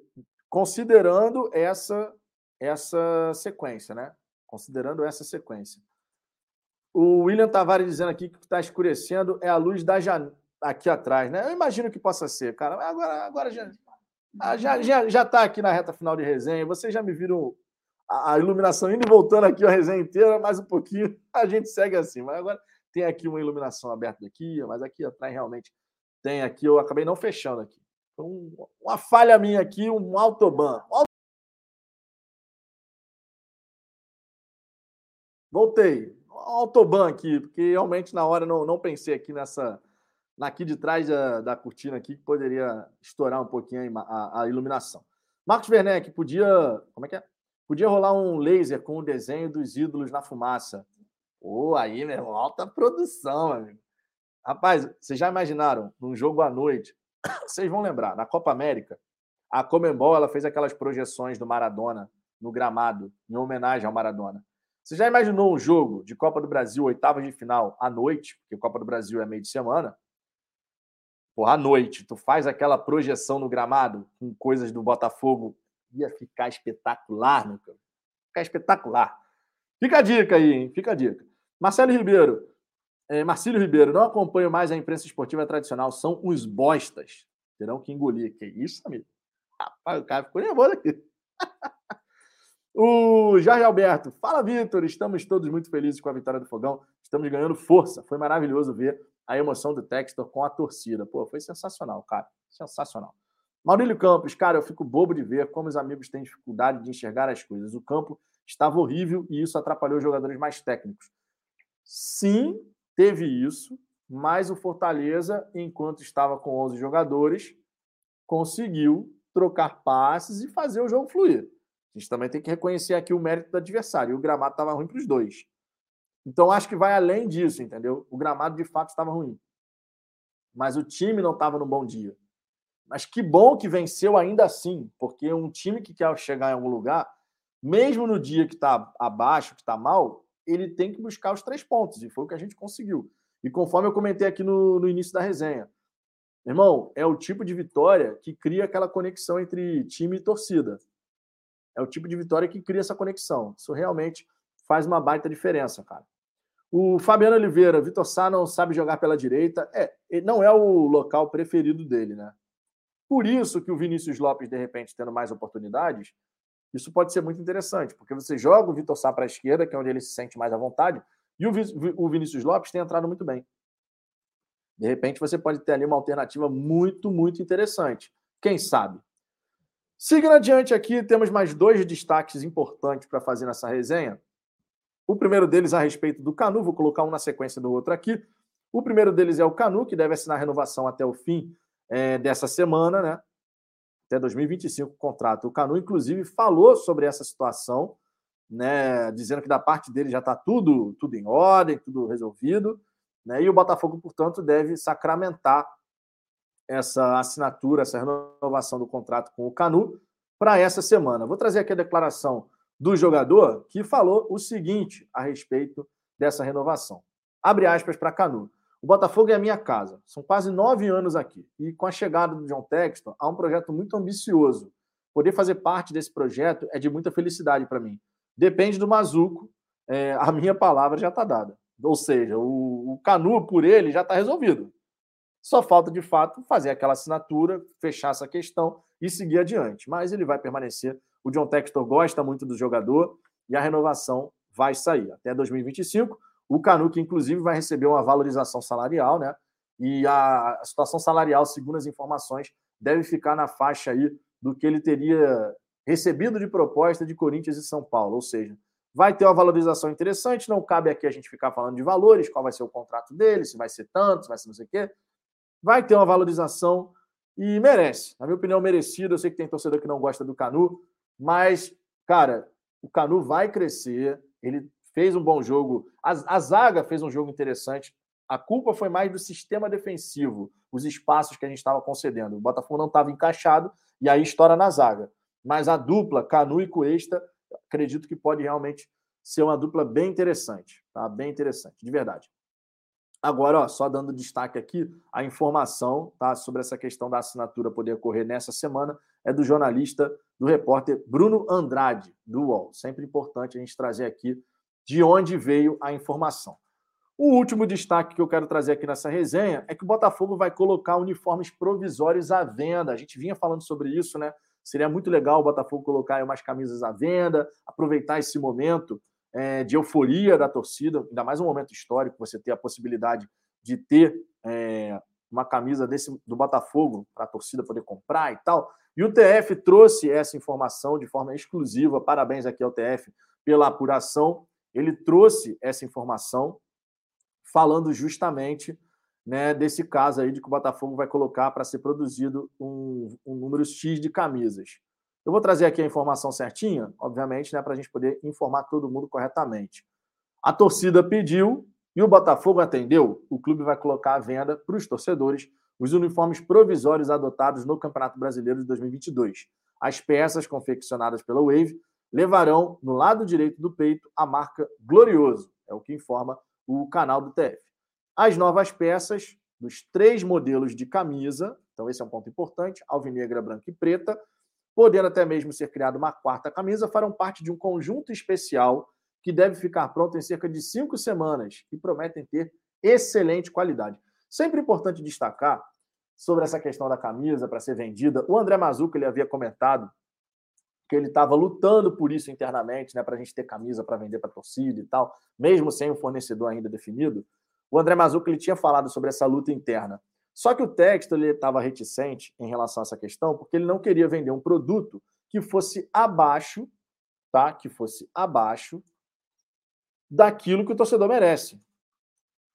Speaker 1: considerando essa essa sequência, né? Considerando essa sequência. O William Tavares dizendo aqui que está escurecendo é a luz da janela aqui atrás, né? Eu imagino que possa ser, cara. Agora, agora já ah, já já já está aqui na reta final de resenha. Vocês já me viram a, a iluminação indo e voltando aqui a resenha inteira, mais um pouquinho a gente segue assim. Mas agora tem aqui uma iluminação aberta daqui, mas aqui atrás realmente tem aqui, eu acabei não fechando aqui. Então, uma falha minha aqui, um autoban. Voltei. Autoban aqui, porque realmente na hora não, não pensei aqui nessa. Aqui de trás da, da cortina aqui, que poderia estourar um pouquinho a, a, a iluminação. Marcos Werneck, podia. Como é que é? Podia rolar um laser com o desenho dos ídolos na fumaça. Pô, aí, meu irmão, alta produção, amigo. Rapaz, vocês já imaginaram, num jogo à noite, vocês vão lembrar, na Copa América, a Comembol ela fez aquelas projeções do Maradona no gramado, em homenagem ao Maradona. Você já imaginou um jogo de Copa do Brasil, oitavas de final, à noite, porque Copa do Brasil é meio de semana? Porra, à noite, tu faz aquela projeção no gramado com coisas do Botafogo, ia ficar espetacular, meu cara. Ficar espetacular. Fica a dica aí, hein? Fica a dica. Marcelo Ribeiro, É, Marcílio Ribeiro, não acompanho mais a imprensa esportiva tradicional, são os bostas. Terão que engolir. Que isso, amigo? Rapaz, o cara ficou nervoso aqui. o Jorge Alberto, fala, Vitor. Estamos todos muito felizes com a vitória do Fogão. Estamos ganhando força. Foi maravilhoso ver a emoção do Textor com a torcida. Pô, foi sensacional, cara. Sensacional. Maurílio Campos, cara, eu fico bobo de ver como os amigos têm dificuldade de enxergar as coisas. O campo estava horrível e isso atrapalhou os jogadores mais técnicos. Sim, teve isso, mas o Fortaleza, enquanto estava com 11 jogadores, conseguiu trocar passes e fazer o jogo fluir. A gente também tem que reconhecer aqui o mérito do adversário. O gramado estava ruim para os dois. Então, acho que vai além disso, entendeu? O gramado de fato estava ruim. Mas o time não estava no bom dia. Mas que bom que venceu ainda assim, porque um time que quer chegar em algum lugar, mesmo no dia que está abaixo, que está mal, ele tem que buscar os três pontos, e foi o que a gente conseguiu. E conforme eu comentei aqui no, no início da resenha, irmão, é o tipo de vitória que cria aquela conexão entre time e torcida. É o tipo de vitória que cria essa conexão. Isso realmente faz uma baita diferença, cara. O Fabiano Oliveira, Vitor Sá não sabe jogar pela direita. É, não é o local preferido dele, né? Por isso que o Vinícius Lopes, de repente, tendo mais oportunidades, isso pode ser muito interessante, porque você joga o Vitor Sá para a esquerda, que é onde ele se sente mais à vontade, e o Vinícius Lopes tem entrado muito bem. De repente, você pode ter ali uma alternativa muito, muito interessante. Quem sabe? Seguindo adiante aqui, temos mais dois destaques importantes para fazer nessa resenha. O primeiro deles a respeito do Canu, vou colocar um na sequência do outro aqui. O primeiro deles é o Canu, que deve assinar renovação até o fim é, dessa semana, né? Até 2025 o contrato. O Canu, inclusive, falou sobre essa situação, né? Dizendo que da parte dele já está tudo, tudo em ordem, tudo resolvido. Né? E o Botafogo, portanto, deve sacramentar essa assinatura, essa renovação do contrato com o Canu para essa semana. Vou trazer aqui a declaração do jogador que falou o seguinte a respeito dessa renovação. Abre aspas para Canu. O Botafogo é a minha casa. São quase nove anos aqui. E com a chegada do John Texton, há um projeto muito ambicioso. Poder fazer parte desse projeto é de muita felicidade para mim. Depende do Mazuco, é, a minha palavra já está dada. Ou seja, o, o Canu, por ele, já está resolvido. Só falta, de fato, fazer aquela assinatura, fechar essa questão e seguir adiante. Mas ele vai permanecer. O John Textor gosta muito do jogador e a renovação vai sair até 2025. O Canu, que inclusive vai receber uma valorização salarial, né? E a situação salarial, segundo as informações, deve ficar na faixa aí do que ele teria recebido de proposta de Corinthians e São Paulo. Ou seja, vai ter uma valorização interessante. Não cabe aqui a gente ficar falando de valores, qual vai ser o contrato dele, se vai ser tanto, se vai ser não sei o quê. Vai ter uma valorização e merece. Na minha opinião, merecido. Eu sei que tem torcedor que não gosta do Canu, mas, cara, o Canu vai crescer. Ele fez um bom jogo. A, a zaga fez um jogo interessante. A culpa foi mais do sistema defensivo, os espaços que a gente estava concedendo. O Botafogo não estava encaixado e aí estoura na zaga. Mas a dupla, Canu e Cuesta, acredito que pode realmente ser uma dupla bem interessante. Tá? Bem interessante, de verdade. Agora, ó, só dando destaque aqui, a informação tá, sobre essa questão da assinatura poder ocorrer nessa semana é do jornalista, do repórter Bruno Andrade, do UOL. Sempre importante a gente trazer aqui de onde veio a informação. O último destaque que eu quero trazer aqui nessa resenha é que o Botafogo vai colocar uniformes provisórios à venda. A gente vinha falando sobre isso, né? Seria muito legal o Botafogo colocar umas camisas à venda, aproveitar esse momento é, de euforia da torcida, ainda mais um momento histórico, você ter a possibilidade de ter é, uma camisa desse do Botafogo para a torcida poder comprar e tal. E o TF trouxe essa informação de forma exclusiva. Parabéns aqui ao TF pela apuração ele trouxe essa informação falando justamente né, desse caso aí de que o Botafogo vai colocar para ser produzido um, um, número X de camisas. Eu vou trazer aqui a informação certinha, obviamente, né, para a gente poder informar todo mundo corretamente. A torcida pediu e o Botafogo atendeu. O clube vai colocar à venda para os torcedores os uniformes provisórios adotados no Campeonato Brasileiro de 2022. As peças confeccionadas pela Wave levarão no lado direito do peito a marca Glorioso, é o que informa o canal do TF. As novas peças dos três modelos de camisa, então esse é um ponto importante, alvinegra, branca e preta, podendo até mesmo ser criada uma quarta camisa, farão parte de um conjunto especial que deve ficar pronto em cerca de cinco semanas e prometem ter excelente qualidade. Sempre importante destacar sobre essa questão da camisa para ser vendida. O André Mazuco ele havia comentado que ele estava lutando por isso internamente, né, para a gente ter camisa para vender para torcida e tal, mesmo sem um fornecedor ainda definido. O André Mazuco ele tinha falado sobre essa luta interna. Só que o texto estava reticente em relação a essa questão, porque ele não queria vender um produto que fosse abaixo, tá? Que fosse abaixo daquilo que o torcedor merece,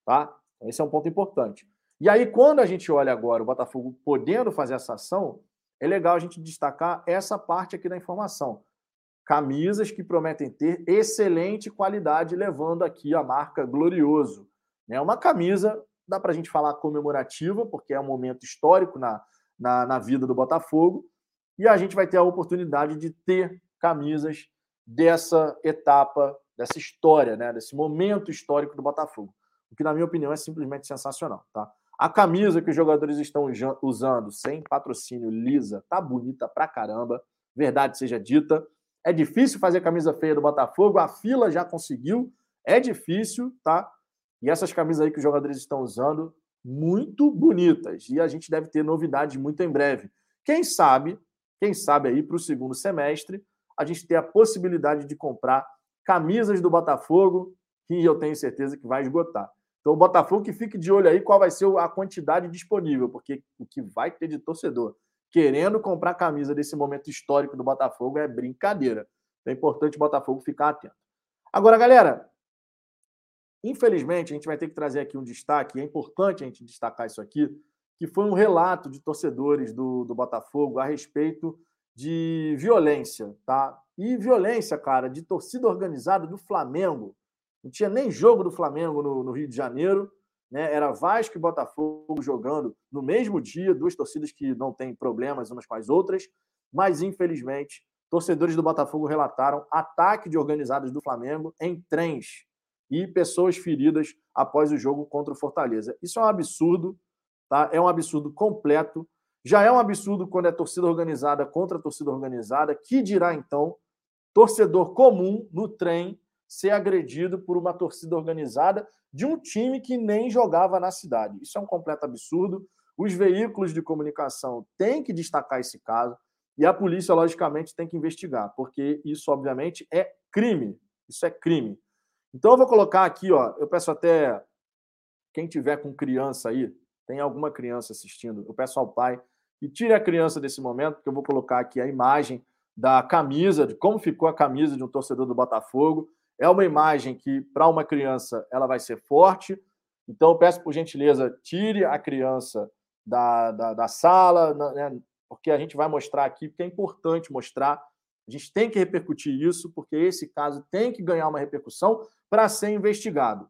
Speaker 1: tá? Esse é um ponto importante. E aí, quando a gente olha agora o Botafogo podendo fazer essa ação, é legal a gente destacar essa parte aqui da informação. Camisas que prometem ter excelente qualidade, levando aqui a marca Glorioso. É uma camisa dá para a gente falar comemorativa, porque é um momento histórico na, na, na, vida do Botafogo, e a gente vai ter a oportunidade de ter camisas dessa etapa, dessa história, né, desse momento histórico do Botafogo, o que, na minha opinião, é simplesmente sensacional. Tá? A camisa que os jogadores estão usando, sem patrocínio, lisa, tá bonita pra caramba, verdade seja dita. É difícil fazer camisa feia do Botafogo, a fila já conseguiu, é difícil, tá? E essas camisas aí que os jogadores estão usando, muito bonitas. E a gente deve ter novidades muito em breve. Quem sabe, quem sabe aí para o segundo semestre, a gente ter a possibilidade de comprar camisas do Botafogo, que eu tenho certeza que vai esgotar. Então, o Botafogo que fique de olho aí qual vai ser a quantidade disponível, porque o que vai ter de torcedor querendo comprar camisa desse momento histórico do Botafogo é brincadeira. É importante o Botafogo ficar atento. Agora, galera, Infelizmente, a gente vai ter que trazer aqui um destaque, é importante a gente destacar isso aqui, que foi um relato de torcedores do, do Botafogo a respeito de violência, tá? E violência, cara, de torcida organizada do Flamengo. Não tinha nem jogo do Flamengo no, no Rio de Janeiro, né? Era Vasco e Botafogo jogando no mesmo dia, duas torcidas que não têm problemas umas com as outras, mas infelizmente, torcedores do Botafogo relataram ataque de organizados do Flamengo em trens e pessoas feridas após o jogo contra o Fortaleza. Isso é um absurdo, tá? É um absurdo completo. Já é um absurdo quando é torcida organizada contra torcida organizada. Que dirá então torcedor comum no trem ser agredido por uma torcida organizada de um time que nem jogava na cidade? Isso é um completo absurdo. Os veículos de comunicação têm que destacar esse caso e a polícia, logicamente, tem que investigar, porque isso, obviamente, é crime. Isso é crime. Então eu vou colocar aqui, ó, eu peço até quem tiver com criança aí, tem alguma criança assistindo, eu peço ao pai que tire a criança desse momento, porque eu vou colocar aqui a imagem da camisa, de como ficou a camisa de um torcedor do Botafogo. É uma imagem que, para uma criança, ela vai ser forte. Então, eu peço, por gentileza, tire a criança da, da, da sala, né, porque a gente vai mostrar aqui, porque é importante mostrar. A gente tem que repercutir isso, porque esse caso tem que ganhar uma repercussão, para ser investigado.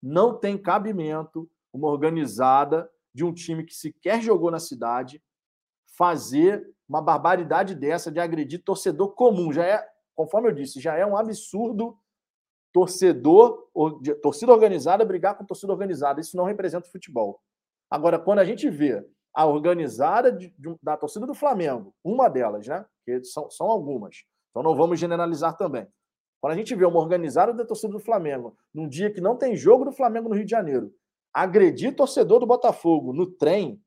Speaker 1: Não tem cabimento uma organizada de um time que sequer jogou na cidade fazer uma barbaridade dessa de agredir torcedor comum. Já é, conforme eu disse, já é um absurdo torcedor, torcida organizada brigar com torcida organizada. Isso não representa o futebol. Agora, quando a gente vê a organizada de, de, da torcida do Flamengo, uma delas, né? Que são, são algumas. Então não vamos generalizar também. Quando a gente vê uma organizada da torcida do Flamengo, num dia que não tem jogo do Flamengo no Rio de Janeiro, agredir torcedor do Botafogo no trem,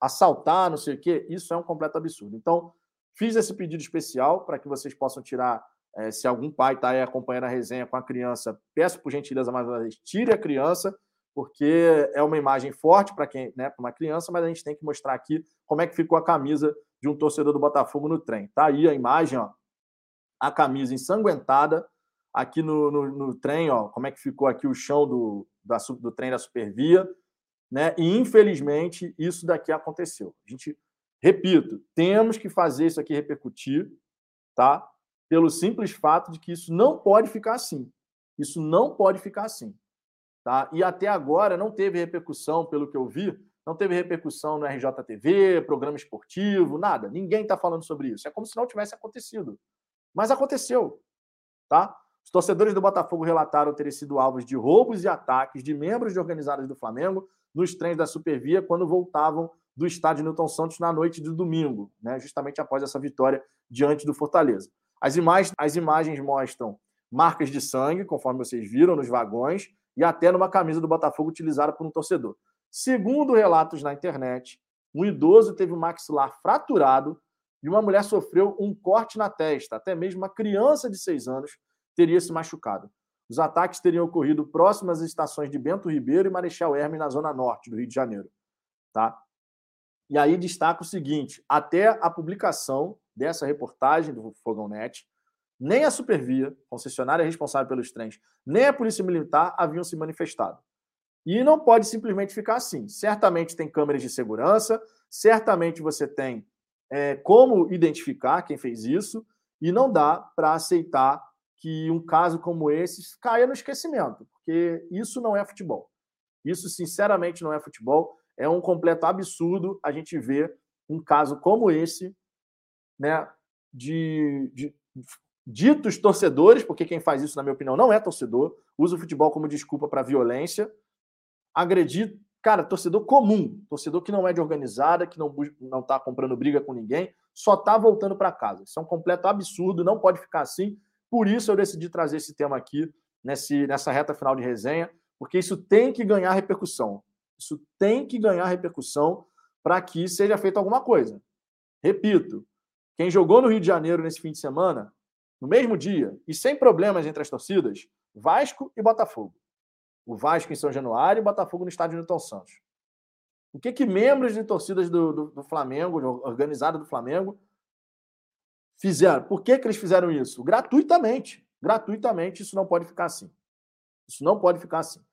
Speaker 1: assaltar, não sei o quê, isso é um completo absurdo. Então, fiz esse pedido especial para que vocês possam tirar, é, se algum pai está aí acompanhando a resenha com a criança, peço por gentileza mais uma vez, tire a criança, porque é uma imagem forte para quem, né, para uma criança, mas a gente tem que mostrar aqui como é que ficou a camisa de um torcedor do Botafogo no trem. Tá aí a imagem, ó a camisa ensanguentada aqui no, no, no, trem, ó, como é que ficou aqui o chão do, da, do trem da Supervia, né? E infelizmente isso daqui aconteceu. A gente, repito, temos que fazer isso aqui repercutir, tá? Pelo simples fato de que isso não pode ficar assim. Isso não pode ficar assim, tá? E até agora não teve repercussão, pelo que eu vi, não teve repercussão no RJTV, programa esportivo, nada. Ninguém está falando sobre isso. É como se não tivesse acontecido. Mas aconteceu, tá? Os torcedores do Botafogo relataram terem sido alvos de roubos e ataques de membros de organizadas do Flamengo nos trens da Supervia quando voltavam do estádio Newton Santos na noite de domingo, né? justamente após essa vitória diante do Fortaleza. As as imagens mostram marcas de sangue, conforme vocês viram, nos vagões, e até numa camisa do Botafogo utilizada por um torcedor. Segundo relatos na internet, um idoso teve o maxilar fraturado e uma mulher sofreu um corte na testa. Até mesmo uma criança de seis anos teria se machucado. Os ataques teriam ocorrido próximas às estações de Bento Ribeiro e Marechal Hermes, na zona norte do Rio de Janeiro. Tá? E aí destaca o seguinte: até a publicação dessa reportagem do Fogão Net, nem a Supervia, concessionária responsável pelos trens, nem a Polícia Militar haviam se manifestado. E não pode simplesmente ficar assim. Certamente tem câmeras de segurança, certamente você tem é, como identificar quem fez isso, e não dá para aceitar que um caso como esse caia no esquecimento, porque isso não é futebol. Isso, sinceramente, não é futebol. É um completo absurdo a gente ver um caso como esse, né, de, de ditos torcedores, porque quem faz isso, na minha opinião, não é torcedor, usa o futebol como desculpa para violência, agredir, cara, torcedor comum, torcedor que não é de organizada, que não não está comprando briga com ninguém, só está voltando para casa. Isso é um completo absurdo, não pode ficar assim. Por isso eu decidi trazer esse tema aqui nesse, nessa reta final de resenha, porque isso tem que ganhar repercussão. Isso tem que ganhar repercussão para que seja feita alguma coisa. Repito, quem jogou no Rio de Janeiro nesse fim de semana no mesmo dia e sem problemas entre as torcidas, Vasco e Botafogo. O Vasco em São Januário e o Botafogo no estádio Newton Santos. O que que membros de torcidas do, do, do Flamengo, organizada do Flamengo, fizeram? Por que, que eles fizeram isso? Gratuitamente. Gratuitamente, isso não pode ficar assim. Isso não pode ficar assim.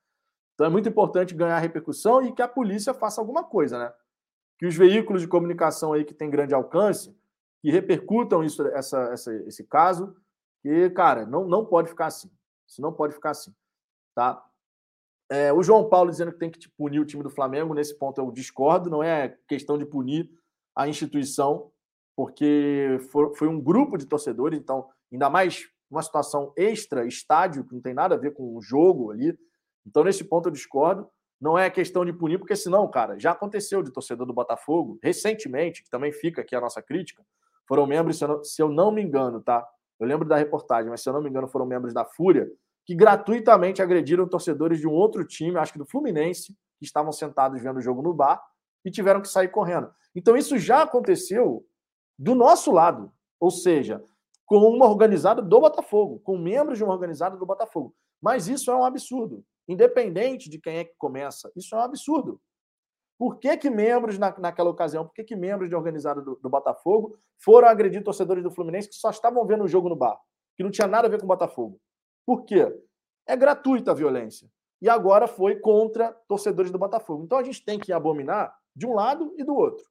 Speaker 1: Então é muito importante ganhar repercussão e que a polícia faça alguma coisa, né? Que os veículos de comunicação aí que têm grande alcance, que repercutam isso, essa, essa, esse caso, e, cara, não, não pode ficar assim. Isso não pode ficar assim. Tá? É, o João Paulo dizendo que tem que punir o time do Flamengo, nesse ponto eu discordo, não é questão de punir a instituição, porque foi, foi um grupo de torcedores, então, ainda mais uma situação extra estádio, que não tem nada a ver com o jogo ali. Então, nesse ponto eu discordo. Não é questão de punir, porque senão, cara, já aconteceu de torcedor do Botafogo, recentemente, que também fica aqui a nossa crítica, foram membros, se eu não, se eu não me engano, tá? Eu lembro da reportagem, mas se eu não me engano, foram membros da Fúria, que gratuitamente agrediram torcedores de um outro time, acho que do Fluminense, que estavam sentados vendo o jogo no bar e tiveram que sair correndo. Então, isso já aconteceu do nosso lado, ou seja, com uma organizada do Botafogo, com membros de uma organizada do Botafogo. Mas isso é um absurdo. Independente de quem é que começa, isso é um absurdo. Por que, que membros, na, naquela ocasião, por que, que membros de organizada do, do, Botafogo foram agredir torcedores do Fluminense que só estavam vendo o jogo no bar, que não tinha nada a ver com o Botafogo? Por quê? É gratuita a violência. E agora foi contra torcedores do Botafogo. Então a gente tem que abominar de um lado e do outro.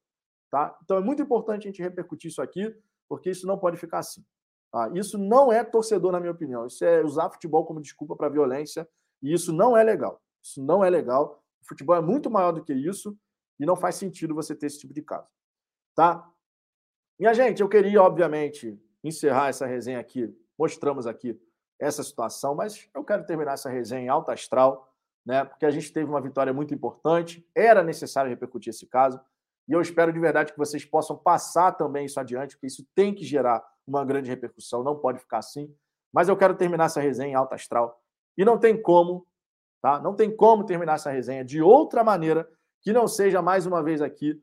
Speaker 1: Tá? Então é muito importante a gente repercutir isso aqui, porque isso não pode ficar assim. Tá? Isso não é torcedor, na minha opinião. Isso é usar futebol como desculpa para violência. E isso não é legal. Isso não é legal. O futebol é muito maior do que isso e não faz sentido você ter esse tipo de caso. Tá? Minha gente, eu queria, obviamente, encerrar essa resenha aqui. Mostramos aqui essa situação, mas eu quero terminar essa resenha em alta astral, né? Porque a gente teve uma vitória muito importante, era necessário repercutir esse caso, e eu espero de verdade que vocês possam passar também isso adiante, porque isso tem que gerar uma grande repercussão, não pode ficar assim. Mas eu quero terminar essa resenha em alta astral, e não tem como Tá? Não tem como terminar essa resenha de outra maneira que não seja mais uma vez aqui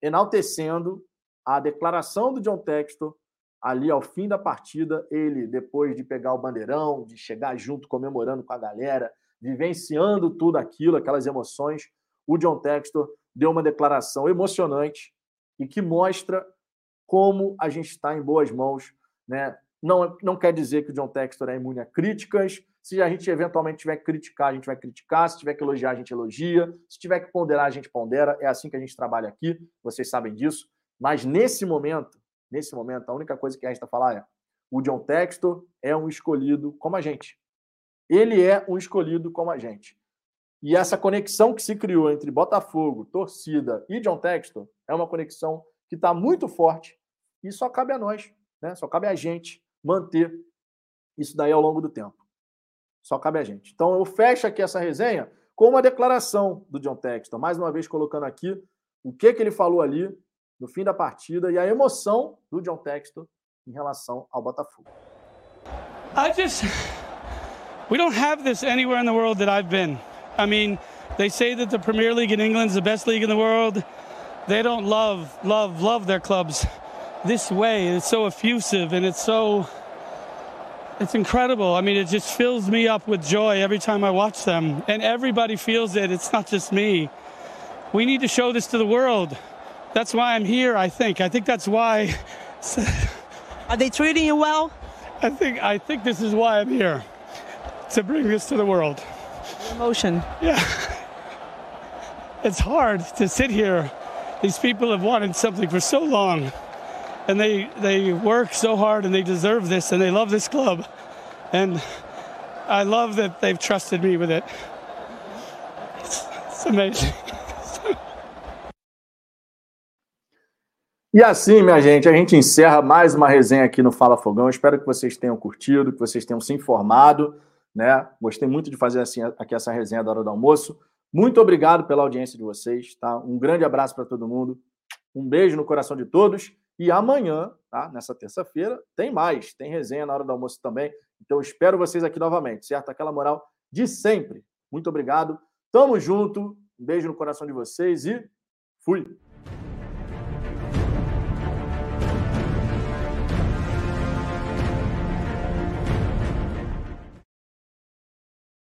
Speaker 1: enaltecendo a declaração do John Textor ali ao fim da partida, ele depois de pegar o bandeirão, de chegar junto comemorando com a galera, vivenciando tudo aquilo, aquelas emoções, o John Textor deu uma declaração emocionante e que mostra como a gente está em boas mãos, né? Não, não quer dizer que o John Textor é imune a críticas, se a gente eventualmente tiver que criticar, a gente vai criticar. Se tiver que elogiar, a gente elogia. Se tiver que ponderar, a gente pondera. É assim que a gente trabalha aqui. Vocês sabem disso. Mas nesse momento, nesse momento, a única coisa que a gente está falar é: o John Textor é um escolhido como a gente. Ele é um escolhido como a gente. E essa conexão que se criou entre Botafogo, torcida e John Textor é uma conexão que está muito forte e só cabe a nós, né? Só cabe a gente manter isso daí ao longo do tempo. Só cabe a gente. Então eu fecho aqui essa resenha com uma declaração do John Texton, mais uma vez colocando aqui o que, que ele falou ali no fim da partida e a emoção do John Texton em relação ao Botafogo.
Speaker 2: I just We don't have this anywhere in the world that I've been. I mean, they say that the Premier League in England is the best league in the world. They don't love, love, love their clubs this way. It's so effusive and it's so it's incredible. I mean, it just fills me up with joy every time I watch them. And everybody feels it. It's not just me. We need to show this to the world. That's why I'm here, I think. I think that's why
Speaker 3: Are they treating you well?
Speaker 2: I think I think this is why I'm here. To bring this to the world.
Speaker 3: Emotion.
Speaker 2: Yeah. It's hard to sit here. These people have wanted something for so long. And they they work so hard and they deserve this and they love this club. And I love that they've trusted me with it. It's, it's amazing.
Speaker 1: E assim, minha gente, a gente encerra mais uma resenha aqui no Fala Fogão. Espero que vocês tenham curtido, que vocês tenham se informado, né? Gostei muito de fazer assim aqui essa resenha da hora do almoço. Muito obrigado pela audiência de vocês, tá? Um grande abraço para todo mundo. Um beijo no coração de todos. E amanhã, tá? Nessa terça-feira, tem mais. Tem resenha na hora do almoço também. Então espero vocês aqui novamente, certo? Aquela moral de sempre. Muito obrigado. Tamo junto. Um beijo no coração de vocês e fui.